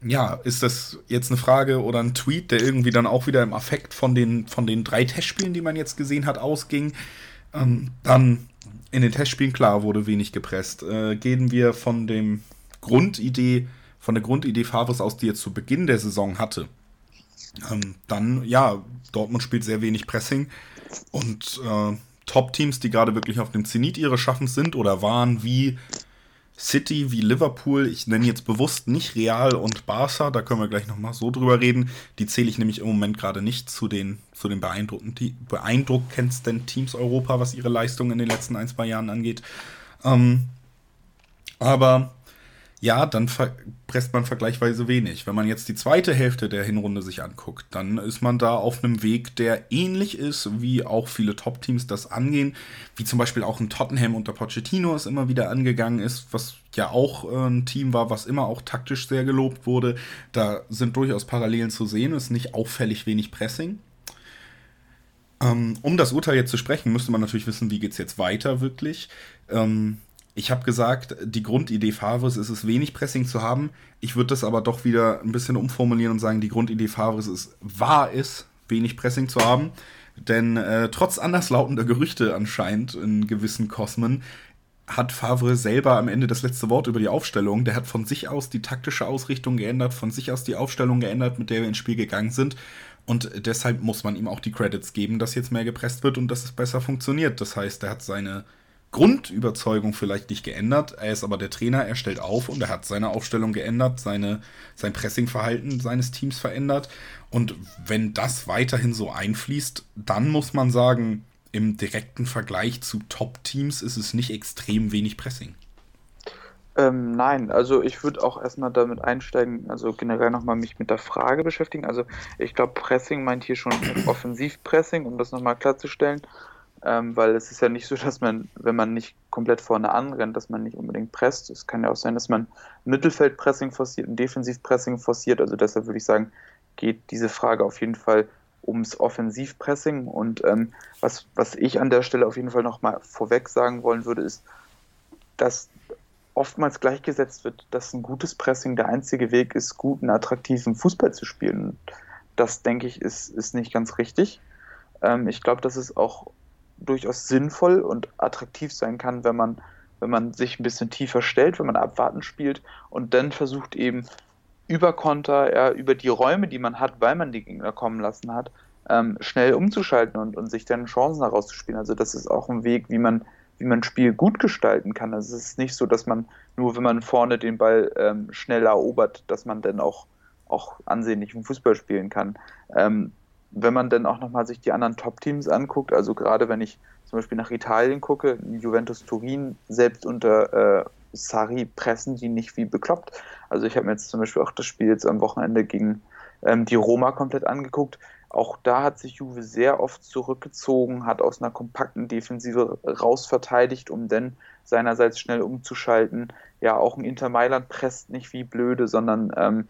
ja, ist das jetzt eine Frage oder ein Tweet, der irgendwie dann auch wieder im Affekt von den, von den drei Testspielen, die man jetzt gesehen hat, ausging? Ähm, dann in den Testspielen, klar, wurde wenig gepresst. Äh, gehen wir von dem Grundidee, von der Grundidee Favres aus, die er zu Beginn der Saison hatte. Ähm, dann, ja, Dortmund spielt sehr wenig Pressing und äh, Top-Teams, die gerade wirklich auf dem Zenit ihres Schaffens sind oder waren, wie City wie Liverpool, ich nenne jetzt bewusst nicht Real und Barca, da können wir gleich nochmal so drüber reden. Die zähle ich nämlich im Moment gerade nicht zu den, zu den beeindruckendsten Teams Europa, was ihre Leistung in den letzten ein, zwei Jahren angeht. Ähm, aber ja, dann presst man vergleichsweise wenig. Wenn man jetzt die zweite Hälfte der Hinrunde sich anguckt, dann ist man da auf einem Weg, der ähnlich ist, wie auch viele Top-Teams das angehen, wie zum Beispiel auch ein Tottenham unter Pochettino es immer wieder angegangen ist, was ja auch äh, ein Team war, was immer auch taktisch sehr gelobt wurde. Da sind durchaus Parallelen zu sehen, es ist nicht auffällig wenig Pressing. Ähm, um das Urteil jetzt zu sprechen, müsste man natürlich wissen, wie geht es jetzt weiter wirklich. Ähm, ich habe gesagt, die Grundidee Favres ist es, wenig Pressing zu haben. Ich würde das aber doch wieder ein bisschen umformulieren und sagen, die Grundidee Favres ist, war es, wenig Pressing zu haben. Denn äh, trotz anderslautender Gerüchte anscheinend in gewissen Kosmen hat Favre selber am Ende das letzte Wort über die Aufstellung. Der hat von sich aus die taktische Ausrichtung geändert, von sich aus die Aufstellung geändert, mit der wir ins Spiel gegangen sind. Und deshalb muss man ihm auch die Credits geben, dass jetzt mehr gepresst wird und dass es besser funktioniert. Das heißt, er hat seine Grundüberzeugung vielleicht nicht geändert. Er ist aber der Trainer, er stellt auf und er hat seine Aufstellung geändert, seine, sein Pressingverhalten seines Teams verändert. Und wenn das weiterhin so einfließt, dann muss man sagen, im direkten Vergleich zu Top-Teams ist es nicht extrem wenig Pressing. Ähm, nein, also ich würde auch erstmal damit einsteigen, also generell nochmal mich mit der Frage beschäftigen. Also ich glaube, Pressing meint hier schon Offensivpressing, um das nochmal klarzustellen. Ähm, weil es ist ja nicht so, dass man, wenn man nicht komplett vorne anrennt, dass man nicht unbedingt presst. Es kann ja auch sein, dass man Mittelfeldpressing forciert, ein Defensivpressing forciert. Also deshalb würde ich sagen, geht diese Frage auf jeden Fall ums Offensivpressing. Und ähm, was, was ich an der Stelle auf jeden Fall nochmal vorweg sagen wollen würde, ist, dass oftmals gleichgesetzt wird, dass ein gutes Pressing der einzige Weg ist, guten, attraktiven Fußball zu spielen. Das, denke ich, ist, ist nicht ganz richtig. Ähm, ich glaube, dass es auch durchaus sinnvoll und attraktiv sein kann, wenn man, wenn man sich ein bisschen tiefer stellt, wenn man abwarten spielt und dann versucht eben über Konter, ja, über die Räume, die man hat, weil man die Gegner kommen lassen hat, ähm, schnell umzuschalten und, und sich dann Chancen herauszuspielen. Also das ist auch ein Weg, wie man, wie man Spiel gut gestalten kann. Also es ist nicht so, dass man nur, wenn man vorne den Ball ähm, schnell erobert, dass man dann auch, auch ansehnlichen Fußball spielen kann. Ähm, wenn man dann auch nochmal sich die anderen Top-Teams anguckt, also gerade wenn ich zum Beispiel nach Italien gucke, Juventus Turin, selbst unter äh, Sari pressen die nicht wie bekloppt. Also ich habe mir jetzt zum Beispiel auch das Spiel jetzt am Wochenende gegen ähm, die Roma komplett angeguckt. Auch da hat sich Juve sehr oft zurückgezogen, hat aus einer kompakten Defensive rausverteidigt, um dann seinerseits schnell umzuschalten. Ja, auch ein Inter Mailand presst nicht wie blöde, sondern ähm,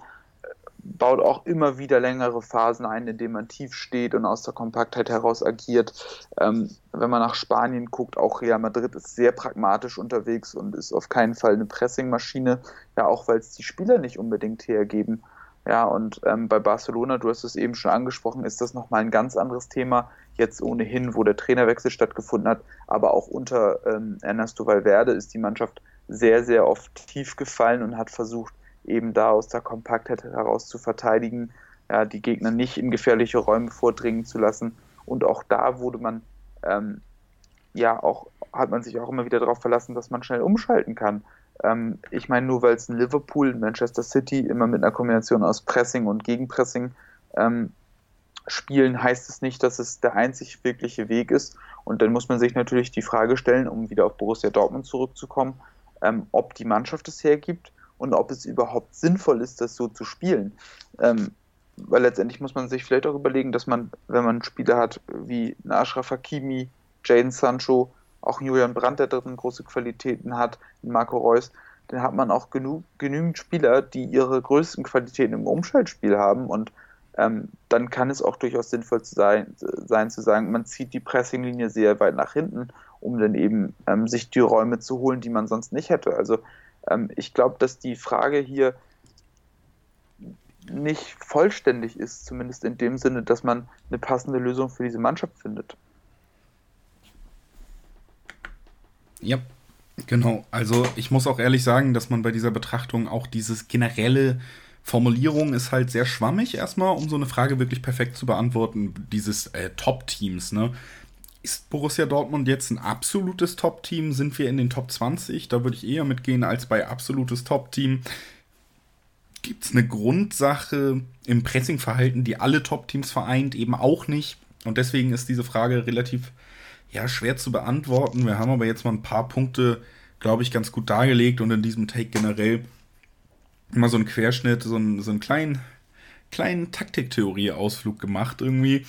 baut auch immer wieder längere Phasen ein, in denen man tief steht und aus der Kompaktheit heraus agiert. Ähm, wenn man nach Spanien guckt, auch Real Madrid ist sehr pragmatisch unterwegs und ist auf keinen Fall eine Pressingmaschine, ja auch weil es die Spieler nicht unbedingt hergeben. Ja, und ähm, bei Barcelona, du hast es eben schon angesprochen, ist das nochmal ein ganz anderes Thema. Jetzt ohnehin, wo der Trainerwechsel stattgefunden hat, aber auch unter ähm, Ernesto Valverde ist die Mannschaft sehr, sehr oft tief gefallen und hat versucht, eben da aus der Kompaktheit heraus zu verteidigen, ja, die Gegner nicht in gefährliche Räume vordringen zu lassen. Und auch da wurde man, ähm, ja, auch hat man sich auch immer wieder darauf verlassen, dass man schnell umschalten kann. Ähm, ich meine, nur weil es in Liverpool, in Manchester City immer mit einer Kombination aus Pressing und Gegenpressing ähm, spielen, heißt es nicht, dass es der einzig wirkliche Weg ist. Und dann muss man sich natürlich die Frage stellen, um wieder auf Borussia Dortmund zurückzukommen, ähm, ob die Mannschaft es hergibt und ob es überhaupt sinnvoll ist, das so zu spielen. Ähm, weil letztendlich muss man sich vielleicht auch überlegen, dass man, wenn man Spieler hat wie Ashraf Hakimi, Jaden Sancho, auch Julian Brandt, der drin große Qualitäten hat, Marco Reus, dann hat man auch genug, genügend Spieler, die ihre größten Qualitäten im Umschaltspiel haben und ähm, dann kann es auch durchaus sinnvoll sein, sein, zu sagen, man zieht die Pressinglinie sehr weit nach hinten, um dann eben ähm, sich die Räume zu holen, die man sonst nicht hätte. Also ähm, ich glaube, dass die Frage hier nicht vollständig ist, zumindest in dem Sinne, dass man eine passende Lösung für diese Mannschaft findet. Ja, genau. Also ich muss auch ehrlich sagen, dass man bei dieser Betrachtung auch dieses generelle Formulierung ist halt sehr schwammig erstmal, um so eine Frage wirklich perfekt zu beantworten, dieses äh, Top-Teams, ne? Ist Borussia Dortmund jetzt ein absolutes Top-Team? Sind wir in den Top 20? Da würde ich eher mitgehen als bei absolutes Top-Team. Gibt es eine Grundsache im Pressingverhalten, die alle Top-Teams vereint? Eben auch nicht. Und deswegen ist diese Frage relativ ja, schwer zu beantworten. Wir haben aber jetzt mal ein paar Punkte, glaube ich, ganz gut dargelegt und in diesem Take generell mal so einen Querschnitt, so einen, so einen kleinen, kleinen Taktiktheorie-Ausflug gemacht irgendwie.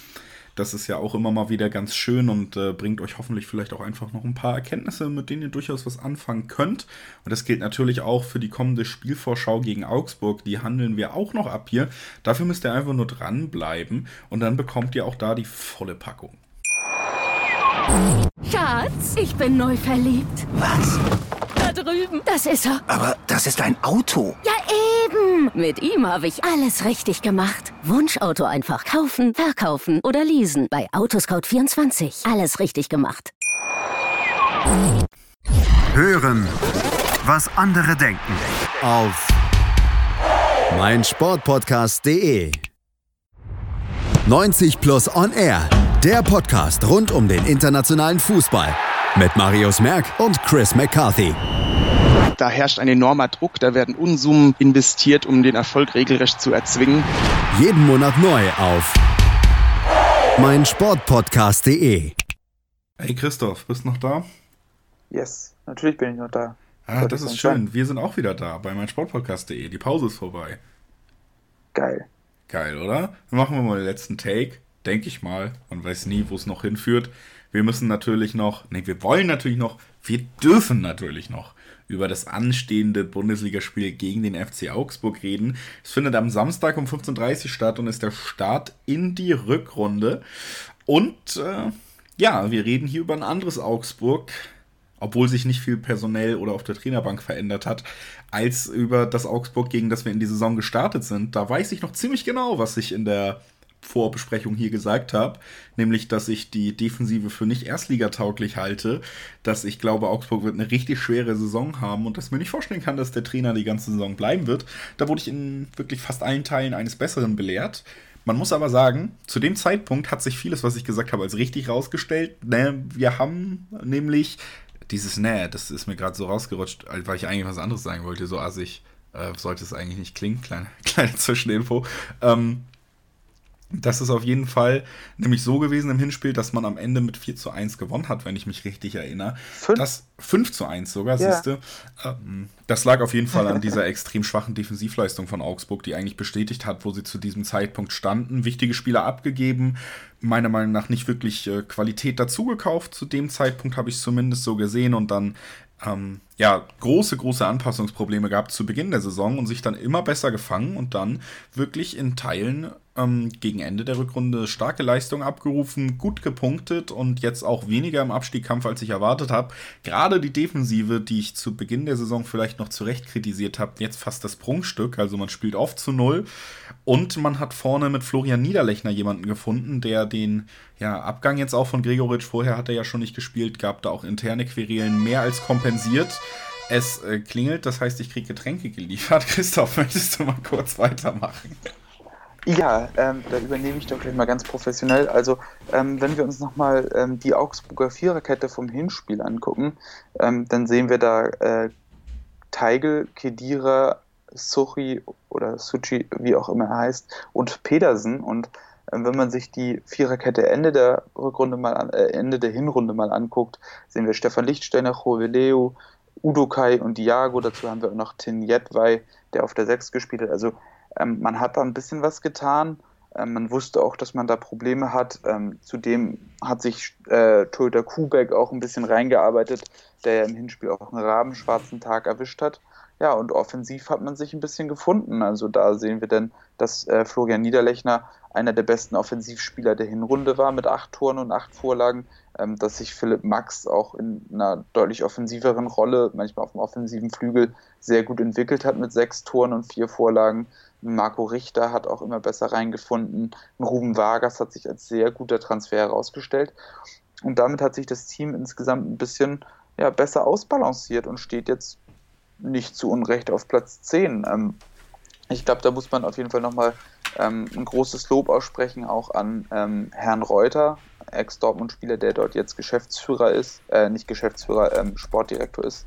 Das ist ja auch immer mal wieder ganz schön und äh, bringt euch hoffentlich vielleicht auch einfach noch ein paar Erkenntnisse, mit denen ihr durchaus was anfangen könnt. Und das gilt natürlich auch für die kommende Spielvorschau gegen Augsburg. Die handeln wir auch noch ab hier. Dafür müsst ihr einfach nur dranbleiben und dann bekommt ihr auch da die volle Packung. Schatz, ich bin neu verliebt. Was? Drüben. Das ist er. Aber das ist ein Auto. Ja, eben. Mit ihm habe ich alles richtig gemacht. Wunschauto einfach kaufen, verkaufen oder leasen. Bei Autoscout24. Alles richtig gemacht. Hören, was andere denken. Auf meinsportpodcast.de. 90 Plus On Air. Der Podcast rund um den internationalen Fußball. Mit Marius Merck und Chris McCarthy. Da herrscht ein enormer Druck, da werden Unsummen investiert, um den Erfolg regelrecht zu erzwingen. Jeden Monat neu auf meinsportpodcast.de. Hey Christoph, bist du noch da? Yes, natürlich bin ich noch da. Ah, das ist schön. Wir sind auch wieder da bei meinsportpodcast.de. Die Pause ist vorbei. Geil. Geil, oder? Dann machen wir mal den letzten Take. Denke ich mal. Man weiß nie, wo es noch hinführt. Wir müssen natürlich noch, nee, wir wollen natürlich noch, wir dürfen natürlich noch über das anstehende Bundesligaspiel gegen den FC Augsburg reden. Es findet am Samstag um 15.30 Uhr statt und ist der Start in die Rückrunde. Und äh, ja, wir reden hier über ein anderes Augsburg, obwohl sich nicht viel personell oder auf der Trainerbank verändert hat, als über das Augsburg, gegen das wir in die Saison gestartet sind. Da weiß ich noch ziemlich genau, was ich in der Vorbesprechung hier gesagt habe, nämlich, dass ich die Defensive für nicht erstligatauglich halte, dass ich glaube, Augsburg wird eine richtig schwere Saison haben und dass mir nicht vorstellen kann, dass der Trainer die ganze Saison bleiben wird. Da wurde ich in wirklich fast allen Teilen eines Besseren belehrt. Man muss aber sagen, zu dem Zeitpunkt hat sich vieles, was ich gesagt habe, als richtig rausgestellt. Ne, wir haben nämlich dieses Ne, das ist mir gerade so rausgerutscht, weil ich eigentlich was anderes sagen wollte, so assig. Äh, sollte es eigentlich nicht klingen, kleine, kleine Zwischeninfo. Ähm, das ist auf jeden Fall nämlich so gewesen im Hinspiel, dass man am Ende mit 4 zu 1 gewonnen hat, wenn ich mich richtig erinnere. 5, das, 5 zu 1 sogar, ja. siehste. Ähm, das lag auf jeden Fall an dieser extrem schwachen Defensivleistung von Augsburg, die eigentlich bestätigt hat, wo sie zu diesem Zeitpunkt standen. Wichtige Spieler abgegeben, meiner Meinung nach nicht wirklich äh, Qualität dazugekauft. Zu dem Zeitpunkt habe ich es zumindest so gesehen und dann ähm, ja, große, große Anpassungsprobleme gehabt zu Beginn der Saison und sich dann immer besser gefangen und dann wirklich in Teilen ähm, gegen Ende der Rückrunde starke Leistung abgerufen, gut gepunktet und jetzt auch weniger im Abstiegskampf, als ich erwartet habe. Gerade die Defensive, die ich zu Beginn der Saison vielleicht noch zurecht kritisiert habe, jetzt fast das Prunkstück. Also man spielt oft zu null und man hat vorne mit Florian Niederlechner jemanden gefunden, der den ja, Abgang jetzt auch von Gregoritsch, vorher hat er ja schon nicht gespielt, gab da auch interne Querelen mehr als kompensiert. Es äh, klingelt, das heißt, ich kriege Getränke geliefert. Christoph, möchtest du mal kurz weitermachen? Ja, ähm, da übernehme ich doch gleich mal ganz professionell. Also, ähm, wenn wir uns nochmal ähm, die Augsburger Viererkette vom Hinspiel angucken, ähm, dann sehen wir da äh, Teigl, Kedira, Suchi oder Suchi, wie auch immer er heißt, und Pedersen. Und ähm, wenn man sich die Viererkette Ende der Rückrunde mal an, äh, Ende der Hinrunde mal anguckt, sehen wir Stefan Lichtsteiner, Joveleu, Udo Kai und Diago. Dazu haben wir auch noch Tin Jedwai, der auf der 6 gespielt hat. Also ähm, man hat da ein bisschen was getan. Ähm, man wusste auch, dass man da Probleme hat. Ähm, zudem hat sich äh, Toyota Kubek auch ein bisschen reingearbeitet, der ja im Hinspiel auch einen rabenschwarzen Tag erwischt hat. Ja, und offensiv hat man sich ein bisschen gefunden. Also da sehen wir dann, dass äh, Florian Niederlechner einer der besten Offensivspieler der Hinrunde war mit acht Toren und acht Vorlagen, ähm, dass sich Philipp Max auch in einer deutlich offensiveren Rolle, manchmal auf dem offensiven Flügel, sehr gut entwickelt hat mit sechs Toren und vier Vorlagen. Marco Richter hat auch immer besser reingefunden. Ruben Vargas hat sich als sehr guter Transfer herausgestellt. Und damit hat sich das Team insgesamt ein bisschen ja, besser ausbalanciert und steht jetzt nicht zu Unrecht auf Platz 10. Ähm, ich glaube, da muss man auf jeden Fall nochmal ähm, ein großes Lob aussprechen, auch an ähm, Herrn Reuter, Ex-Dortmund-Spieler, der dort jetzt Geschäftsführer ist, äh, nicht Geschäftsführer, ähm, Sportdirektor ist.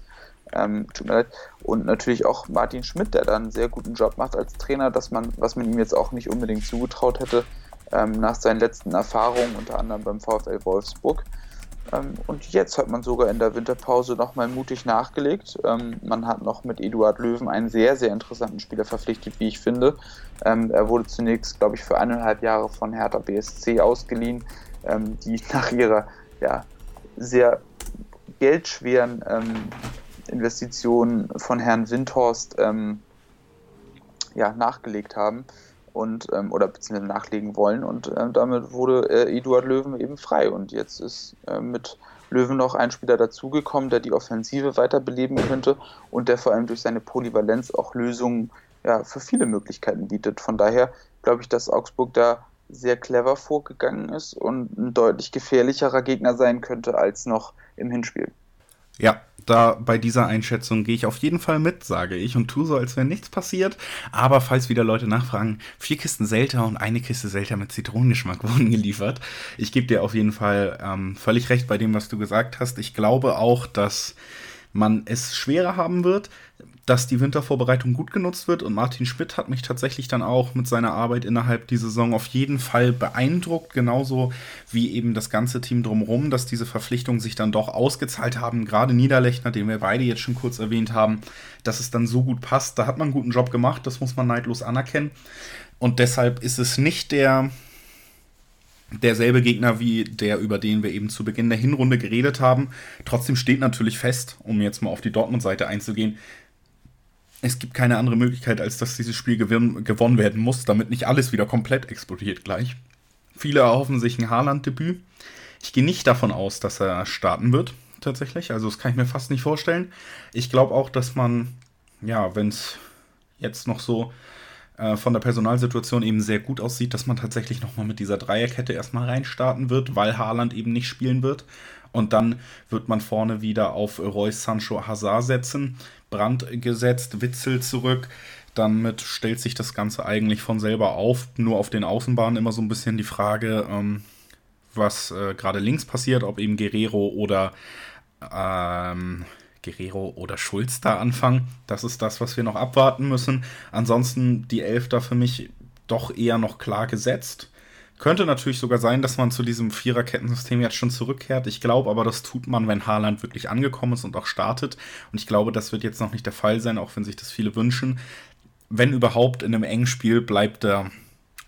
Ähm, tut mir leid. Und natürlich auch Martin Schmidt, der da einen sehr guten Job macht als Trainer, dass man, was man ihm jetzt auch nicht unbedingt zugetraut hätte, ähm, nach seinen letzten Erfahrungen, unter anderem beim VfL Wolfsburg. Ähm, und jetzt hat man sogar in der Winterpause nochmal mutig nachgelegt. Ähm, man hat noch mit Eduard Löwen einen sehr, sehr interessanten Spieler verpflichtet, wie ich finde. Ähm, er wurde zunächst, glaube ich, für eineinhalb Jahre von Hertha BSC ausgeliehen, die nach ihrer ja, sehr geldschweren Investitionen von Herrn Windhorst ja, nachgelegt haben und ähm, oder beziehungsweise nachlegen wollen und ähm, damit wurde äh, Eduard Löwen eben frei und jetzt ist äh, mit Löwen noch ein Spieler dazugekommen, der die Offensive weiter beleben könnte und der vor allem durch seine Polyvalenz auch Lösungen ja, für viele Möglichkeiten bietet. Von daher glaube ich, dass Augsburg da sehr clever vorgegangen ist und ein deutlich gefährlicherer Gegner sein könnte als noch im Hinspiel. Ja, da bei dieser Einschätzung gehe ich auf jeden Fall mit, sage ich, und tue so, als wäre nichts passiert. Aber falls wieder Leute nachfragen, vier Kisten Selter und eine Kiste Selter mit Zitronengeschmack wurden geliefert. Ich gebe dir auf jeden Fall ähm, völlig recht bei dem, was du gesagt hast. Ich glaube auch, dass man es schwerer haben wird dass die Wintervorbereitung gut genutzt wird. Und Martin Schmidt hat mich tatsächlich dann auch mit seiner Arbeit innerhalb dieser Saison auf jeden Fall beeindruckt, genauso wie eben das ganze Team drumherum, dass diese Verpflichtungen sich dann doch ausgezahlt haben, gerade Niederlechner, den wir beide jetzt schon kurz erwähnt haben, dass es dann so gut passt, da hat man einen guten Job gemacht, das muss man neidlos anerkennen. Und deshalb ist es nicht der derselbe Gegner wie der, über den wir eben zu Beginn der Hinrunde geredet haben. Trotzdem steht natürlich fest, um jetzt mal auf die Dortmund-Seite einzugehen, es gibt keine andere Möglichkeit, als dass dieses Spiel gewin gewonnen werden muss, damit nicht alles wieder komplett explodiert gleich. Viele erhoffen sich ein Haaland-Debüt. Ich gehe nicht davon aus, dass er starten wird, tatsächlich. Also, das kann ich mir fast nicht vorstellen. Ich glaube auch, dass man, ja, wenn es jetzt noch so äh, von der Personalsituation eben sehr gut aussieht, dass man tatsächlich nochmal mit dieser Dreierkette erstmal reinstarten wird, weil Haaland eben nicht spielen wird. Und dann wird man vorne wieder auf Reus Sancho Hazard setzen. Brand gesetzt, Witzel zurück. Damit stellt sich das Ganze eigentlich von selber auf. Nur auf den Außenbahnen immer so ein bisschen die Frage, ähm, was äh, gerade links passiert, ob eben Guerrero oder ähm, Guerrero oder Schulz da anfangen. Das ist das, was wir noch abwarten müssen. Ansonsten die Elf da für mich doch eher noch klar gesetzt. Könnte natürlich sogar sein, dass man zu diesem Viererkettensystem jetzt schon zurückkehrt. Ich glaube aber, das tut man, wenn Haaland wirklich angekommen ist und auch startet. Und ich glaube, das wird jetzt noch nicht der Fall sein, auch wenn sich das viele wünschen. Wenn überhaupt in einem engen Spiel bleibt da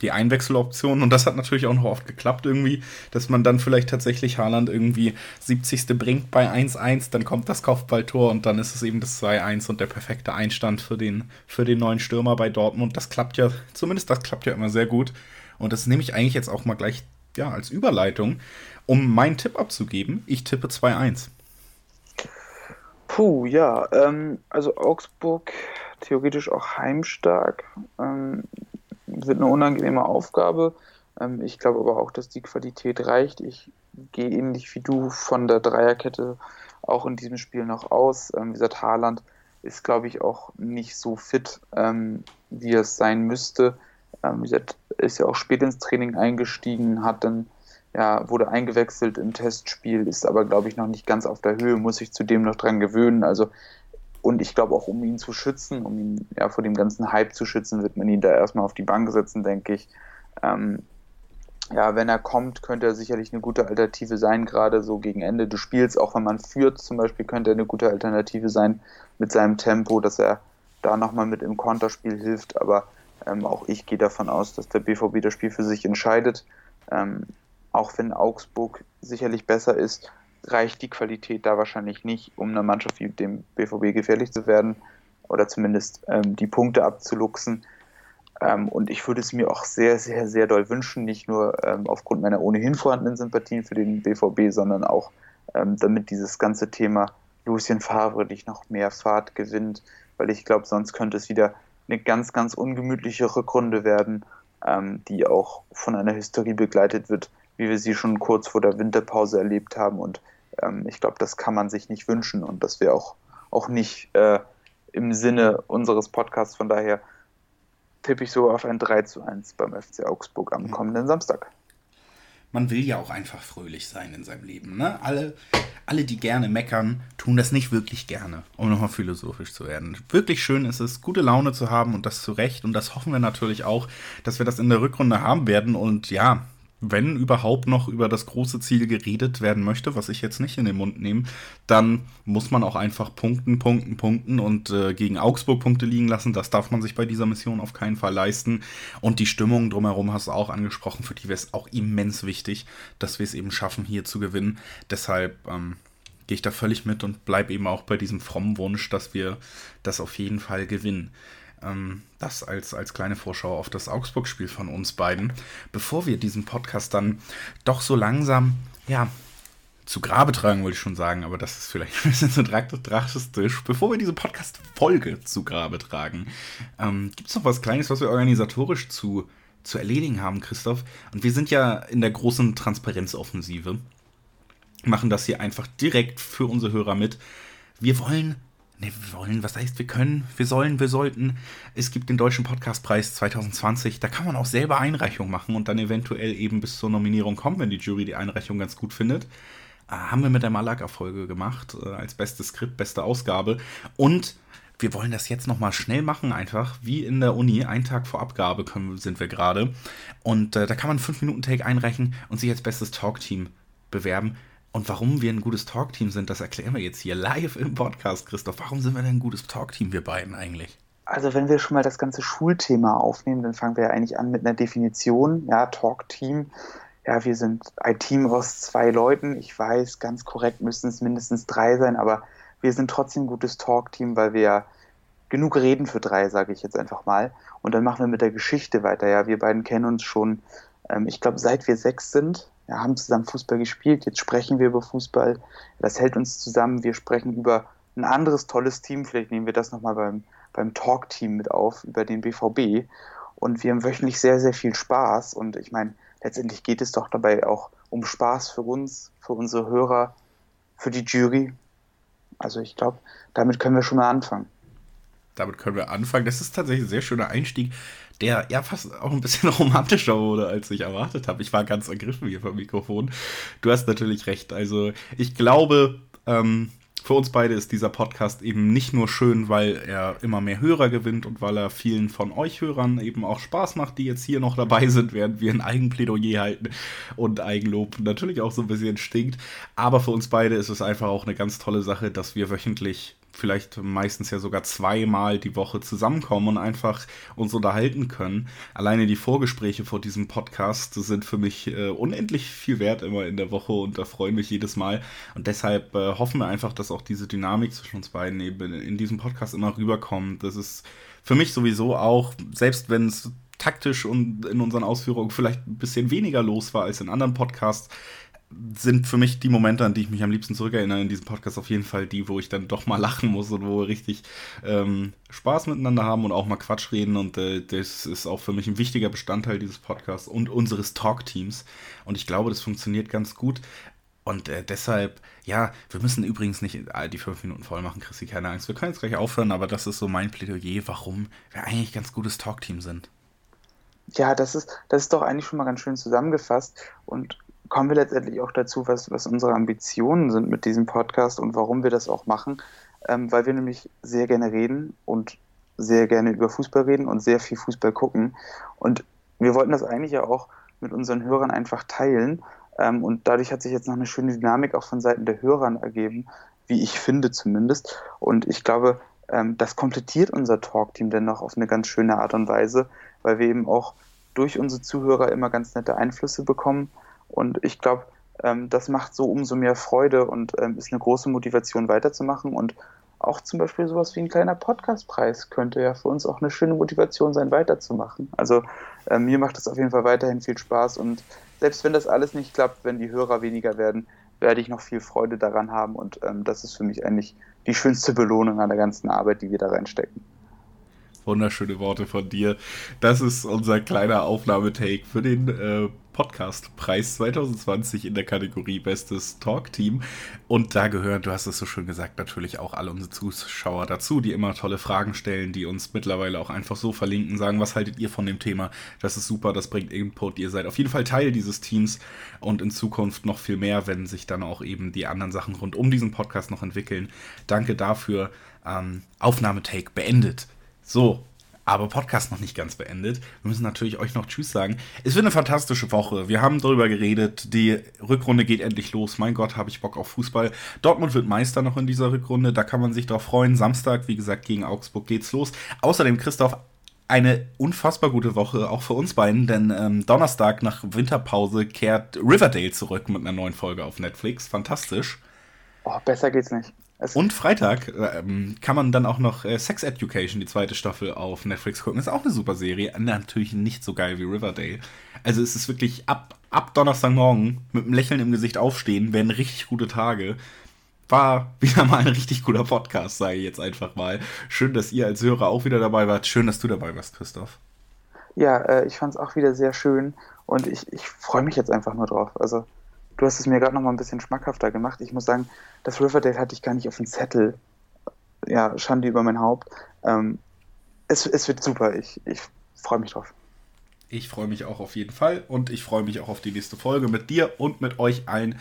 die Einwechseloption. Und das hat natürlich auch noch oft geklappt irgendwie, dass man dann vielleicht tatsächlich Haaland irgendwie 70. bringt bei 1-1, dann kommt das Kopfballtor und dann ist es eben das 2-1 und der perfekte Einstand für den, für den neuen Stürmer bei Dortmund. Das klappt ja, zumindest das klappt ja immer sehr gut. Und das nehme ich eigentlich jetzt auch mal gleich ja, als Überleitung, um meinen Tipp abzugeben. Ich tippe 2-1. Puh, ja, ähm, also Augsburg theoretisch auch heimstark. Ähm, wird eine unangenehme Aufgabe. Ähm, ich glaube aber auch, dass die Qualität reicht. Ich gehe ähnlich wie du von der Dreierkette auch in diesem Spiel noch aus. Ähm, wie gesagt, Haaland ist, glaube ich, auch nicht so fit, ähm, wie es sein müsste. Ähm, ist ja auch spät ins Training eingestiegen, hat dann ja, wurde eingewechselt im Testspiel, ist aber, glaube ich, noch nicht ganz auf der Höhe, muss sich zudem noch dran gewöhnen. Also, und ich glaube auch, um ihn zu schützen, um ihn ja vor dem ganzen Hype zu schützen, wird man ihn da erstmal auf die Bank setzen, denke ich. Ähm, ja, wenn er kommt, könnte er sicherlich eine gute Alternative sein, gerade so gegen Ende des Spiels. Auch wenn man führt, zum Beispiel, könnte er eine gute Alternative sein mit seinem Tempo, dass er da nochmal mit im Konterspiel hilft. Aber ähm, auch ich gehe davon aus, dass der BVB das Spiel für sich entscheidet. Ähm, auch wenn Augsburg sicherlich besser ist, reicht die Qualität da wahrscheinlich nicht, um einer Mannschaft wie dem BVB gefährlich zu werden oder zumindest ähm, die Punkte abzuluxen. Ähm, und ich würde es mir auch sehr, sehr, sehr doll wünschen, nicht nur ähm, aufgrund meiner ohnehin vorhandenen Sympathien für den BVB, sondern auch, ähm, damit dieses ganze Thema Lucien Favre nicht noch mehr Fahrt gewinnt, weil ich glaube, sonst könnte es wieder eine ganz, ganz ungemütliche Rückrunde werden, ähm, die auch von einer Historie begleitet wird, wie wir sie schon kurz vor der Winterpause erlebt haben. Und ähm, ich glaube, das kann man sich nicht wünschen und das wäre auch, auch nicht äh, im Sinne unseres Podcasts. Von daher tippe ich so auf ein 3 zu 1 beim FC Augsburg am kommenden Samstag man will ja auch einfach fröhlich sein in seinem Leben. Ne? Alle, alle, die gerne meckern, tun das nicht wirklich gerne, um nochmal philosophisch zu werden. Wirklich schön ist es, gute Laune zu haben und das zu Recht. Und das hoffen wir natürlich auch, dass wir das in der Rückrunde haben werden. Und ja, wenn überhaupt noch über das große Ziel geredet werden möchte, was ich jetzt nicht in den Mund nehme, dann muss man auch einfach punkten, punkten, punkten und äh, gegen Augsburg Punkte liegen lassen. Das darf man sich bei dieser Mission auf keinen Fall leisten. Und die Stimmung drumherum hast du auch angesprochen, für die wäre es auch immens wichtig, dass wir es eben schaffen, hier zu gewinnen. Deshalb ähm, gehe ich da völlig mit und bleibe eben auch bei diesem frommen Wunsch, dass wir das auf jeden Fall gewinnen. Ähm, das als, als kleine Vorschau auf das Augsburg-Spiel von uns beiden. Bevor wir diesen Podcast dann doch so langsam, ja, zu Grabe tragen, wollte ich schon sagen, aber das ist vielleicht ein bisschen zu drastisch. Bevor wir diese Podcast-Folge zu Grabe tragen, ähm, gibt es noch was Kleines, was wir organisatorisch zu, zu erledigen haben, Christoph. Und wir sind ja in der großen Transparenzoffensive. Machen das hier einfach direkt für unsere Hörer mit. Wir wollen Ne, wir wollen, was heißt, wir können, wir sollen, wir sollten. Es gibt den Deutschen Podcastpreis 2020. Da kann man auch selber Einreichungen machen und dann eventuell eben bis zur Nominierung kommen, wenn die Jury die Einreichung ganz gut findet. Äh, haben wir mit der Malaga-Folge gemacht, äh, als bestes Skript, beste Ausgabe. Und wir wollen das jetzt nochmal schnell machen, einfach wie in der Uni. Einen Tag vor Abgabe können, sind wir gerade. Und äh, da kann man 5-Minuten-Take einreichen und sich als bestes Talk-Team bewerben. Und warum wir ein gutes Talkteam sind, das erklären wir jetzt hier live im Podcast, Christoph. Warum sind wir denn ein gutes Talkteam, wir beiden eigentlich? Also wenn wir schon mal das ganze Schulthema aufnehmen, dann fangen wir ja eigentlich an mit einer Definition. Ja, Talkteam ja, wir sind ein Team aus zwei Leuten. Ich weiß, ganz korrekt müssen es mindestens drei sein, aber wir sind trotzdem ein gutes Talk-Team, weil wir genug reden für drei, sage ich jetzt einfach mal. Und dann machen wir mit der Geschichte weiter. Ja, wir beiden kennen uns schon, ähm, ich glaube, seit wir sechs sind, ja, haben zusammen Fußball gespielt. Jetzt sprechen wir über Fußball. Das hält uns zusammen. Wir sprechen über ein anderes tolles Team. Vielleicht nehmen wir das nochmal beim, beim Talk-Team mit auf, über den BVB. Und wir haben wöchentlich sehr, sehr viel Spaß. Und ich meine, letztendlich geht es doch dabei auch um Spaß für uns, für unsere Hörer, für die Jury. Also ich glaube, damit können wir schon mal anfangen. Damit können wir anfangen. Das ist tatsächlich ein sehr schöner Einstieg, der ja fast auch ein bisschen romantischer wurde, als ich erwartet habe. Ich war ganz ergriffen hier vom Mikrofon. Du hast natürlich recht. Also ich glaube, ähm, für uns beide ist dieser Podcast eben nicht nur schön, weil er immer mehr Hörer gewinnt und weil er vielen von euch Hörern eben auch Spaß macht, die jetzt hier noch dabei sind, während wir ein Eigenplädoyer halten und Eigenlob natürlich auch so ein bisschen stinkt. Aber für uns beide ist es einfach auch eine ganz tolle Sache, dass wir wöchentlich vielleicht meistens ja sogar zweimal die Woche zusammenkommen und einfach uns unterhalten können. Alleine die Vorgespräche vor diesem Podcast sind für mich äh, unendlich viel wert immer in der Woche und da freue ich mich jedes Mal. Und deshalb äh, hoffen wir einfach, dass auch diese Dynamik zwischen uns beiden eben in diesem Podcast immer rüberkommt. Das ist für mich sowieso auch, selbst wenn es taktisch und in unseren Ausführungen vielleicht ein bisschen weniger los war als in anderen Podcasts, sind für mich die Momente, an die ich mich am liebsten zurückerinnere in diesem Podcast, auf jeden Fall die, wo ich dann doch mal lachen muss und wo wir richtig ähm, Spaß miteinander haben und auch mal Quatsch reden. Und äh, das ist auch für mich ein wichtiger Bestandteil dieses Podcasts und unseres Talk-Teams. Und ich glaube, das funktioniert ganz gut. Und äh, deshalb, ja, wir müssen übrigens nicht die fünf Minuten voll machen, Chrissy, keine Angst. Wir können jetzt gleich aufhören, aber das ist so mein Plädoyer, warum wir eigentlich ganz gutes Talk-Team sind. Ja, das ist, das ist doch eigentlich schon mal ganz schön zusammengefasst. Und kommen wir letztendlich auch dazu, was, was unsere Ambitionen sind mit diesem Podcast und warum wir das auch machen. Ähm, weil wir nämlich sehr gerne reden und sehr gerne über Fußball reden und sehr viel Fußball gucken. Und wir wollten das eigentlich ja auch mit unseren Hörern einfach teilen. Ähm, und dadurch hat sich jetzt noch eine schöne Dynamik auch von Seiten der Hörern ergeben, wie ich finde zumindest. Und ich glaube, ähm, das komplettiert unser Talkteam dennoch auf eine ganz schöne Art und Weise, weil wir eben auch durch unsere Zuhörer immer ganz nette Einflüsse bekommen und ich glaube, ähm, das macht so umso mehr Freude und ähm, ist eine große Motivation weiterzumachen. Und auch zum Beispiel sowas wie ein kleiner Podcastpreis könnte ja für uns auch eine schöne Motivation sein, weiterzumachen. Also äh, mir macht es auf jeden Fall weiterhin viel Spaß und selbst wenn das alles nicht klappt, wenn die Hörer weniger werden, werde ich noch viel Freude daran haben und ähm, das ist für mich eigentlich die schönste Belohnung an der ganzen Arbeit, die wir da reinstecken. Wunderschöne Worte von dir. Das ist unser kleiner Aufnahmetake für den äh, Podcast-Preis 2020 in der Kategorie Bestes Talk-Team. Und da gehören, du hast es so schön gesagt, natürlich auch alle unsere Zuschauer dazu, die immer tolle Fragen stellen, die uns mittlerweile auch einfach so verlinken, sagen, was haltet ihr von dem Thema? Das ist super, das bringt Input. Ihr seid auf jeden Fall Teil dieses Teams und in Zukunft noch viel mehr, wenn sich dann auch eben die anderen Sachen rund um diesen Podcast noch entwickeln. Danke dafür. Ähm, Aufnahmetake beendet. So, aber Podcast noch nicht ganz beendet. Wir müssen natürlich euch noch Tschüss sagen. Es wird eine fantastische Woche. Wir haben darüber geredet. Die Rückrunde geht endlich los. Mein Gott, habe ich Bock auf Fußball. Dortmund wird Meister noch in dieser Rückrunde. Da kann man sich drauf freuen. Samstag, wie gesagt, gegen Augsburg geht's los. Außerdem, Christoph, eine unfassbar gute Woche, auch für uns beiden, denn ähm, Donnerstag nach Winterpause kehrt Riverdale zurück mit einer neuen Folge auf Netflix. Fantastisch. Oh, besser geht's nicht. Es und Freitag ähm, kann man dann auch noch äh, Sex Education, die zweite Staffel, auf Netflix gucken. Ist auch eine super Serie. Natürlich nicht so geil wie Riverdale. Also es ist wirklich ab, ab Donnerstagmorgen mit einem Lächeln im Gesicht aufstehen, werden richtig gute Tage. War wieder mal ein richtig cooler Podcast, sage ich jetzt einfach mal. Schön, dass ihr als Hörer auch wieder dabei wart. Schön, dass du dabei warst, Christoph. Ja, äh, ich fand es auch wieder sehr schön und ich, ich freue mich jetzt einfach nur drauf. Also Du hast es mir gerade noch mal ein bisschen schmackhafter gemacht. Ich muss sagen, das Riverdale hatte ich gar nicht auf dem Zettel. Ja, Schande über mein Haupt. Ähm, es, es wird super. Ich, ich freue mich drauf. Ich freue mich auch auf jeden Fall und ich freue mich auch auf die nächste Folge mit dir und mit euch allen.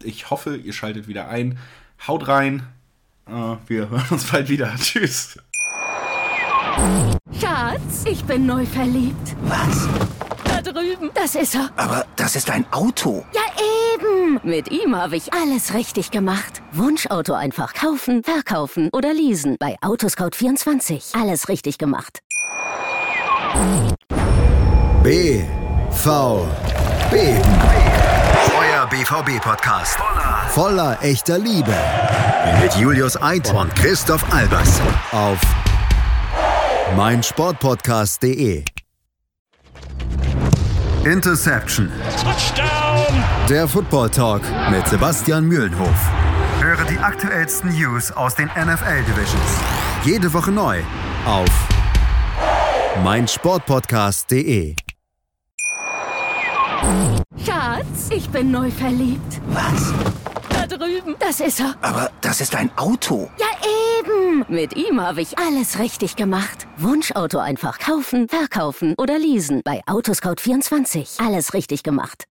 Ich hoffe, ihr schaltet wieder ein. Haut rein. Äh, wir hören uns bald wieder. Tschüss. Schatz, ich bin neu verliebt. Was? Da drüben. Das ist er. Aber das ist ein Auto. Ja, eben. Mit ihm habe ich alles richtig gemacht. Wunschauto einfach kaufen, verkaufen oder leasen. Bei Autoscout24. Alles richtig gemacht. B. V. Beben. Euer BVB-Podcast. Voller echter Liebe. Mit Julius Eid und Christoph Albers. Auf meinsportpodcast.de. Interception. Touchdown! Der Football Talk mit Sebastian Mühlenhof. Höre die aktuellsten News aus den NFL Divisions. Jede Woche neu auf meinsportpodcast.de. Schatz, ich bin neu verliebt. Was? Da drüben. Das ist er. Aber das ist ein Auto. Ja, eben. Mit ihm habe ich alles richtig gemacht. Wunschauto einfach kaufen, verkaufen oder leasen. Bei Autoscout24. Alles richtig gemacht.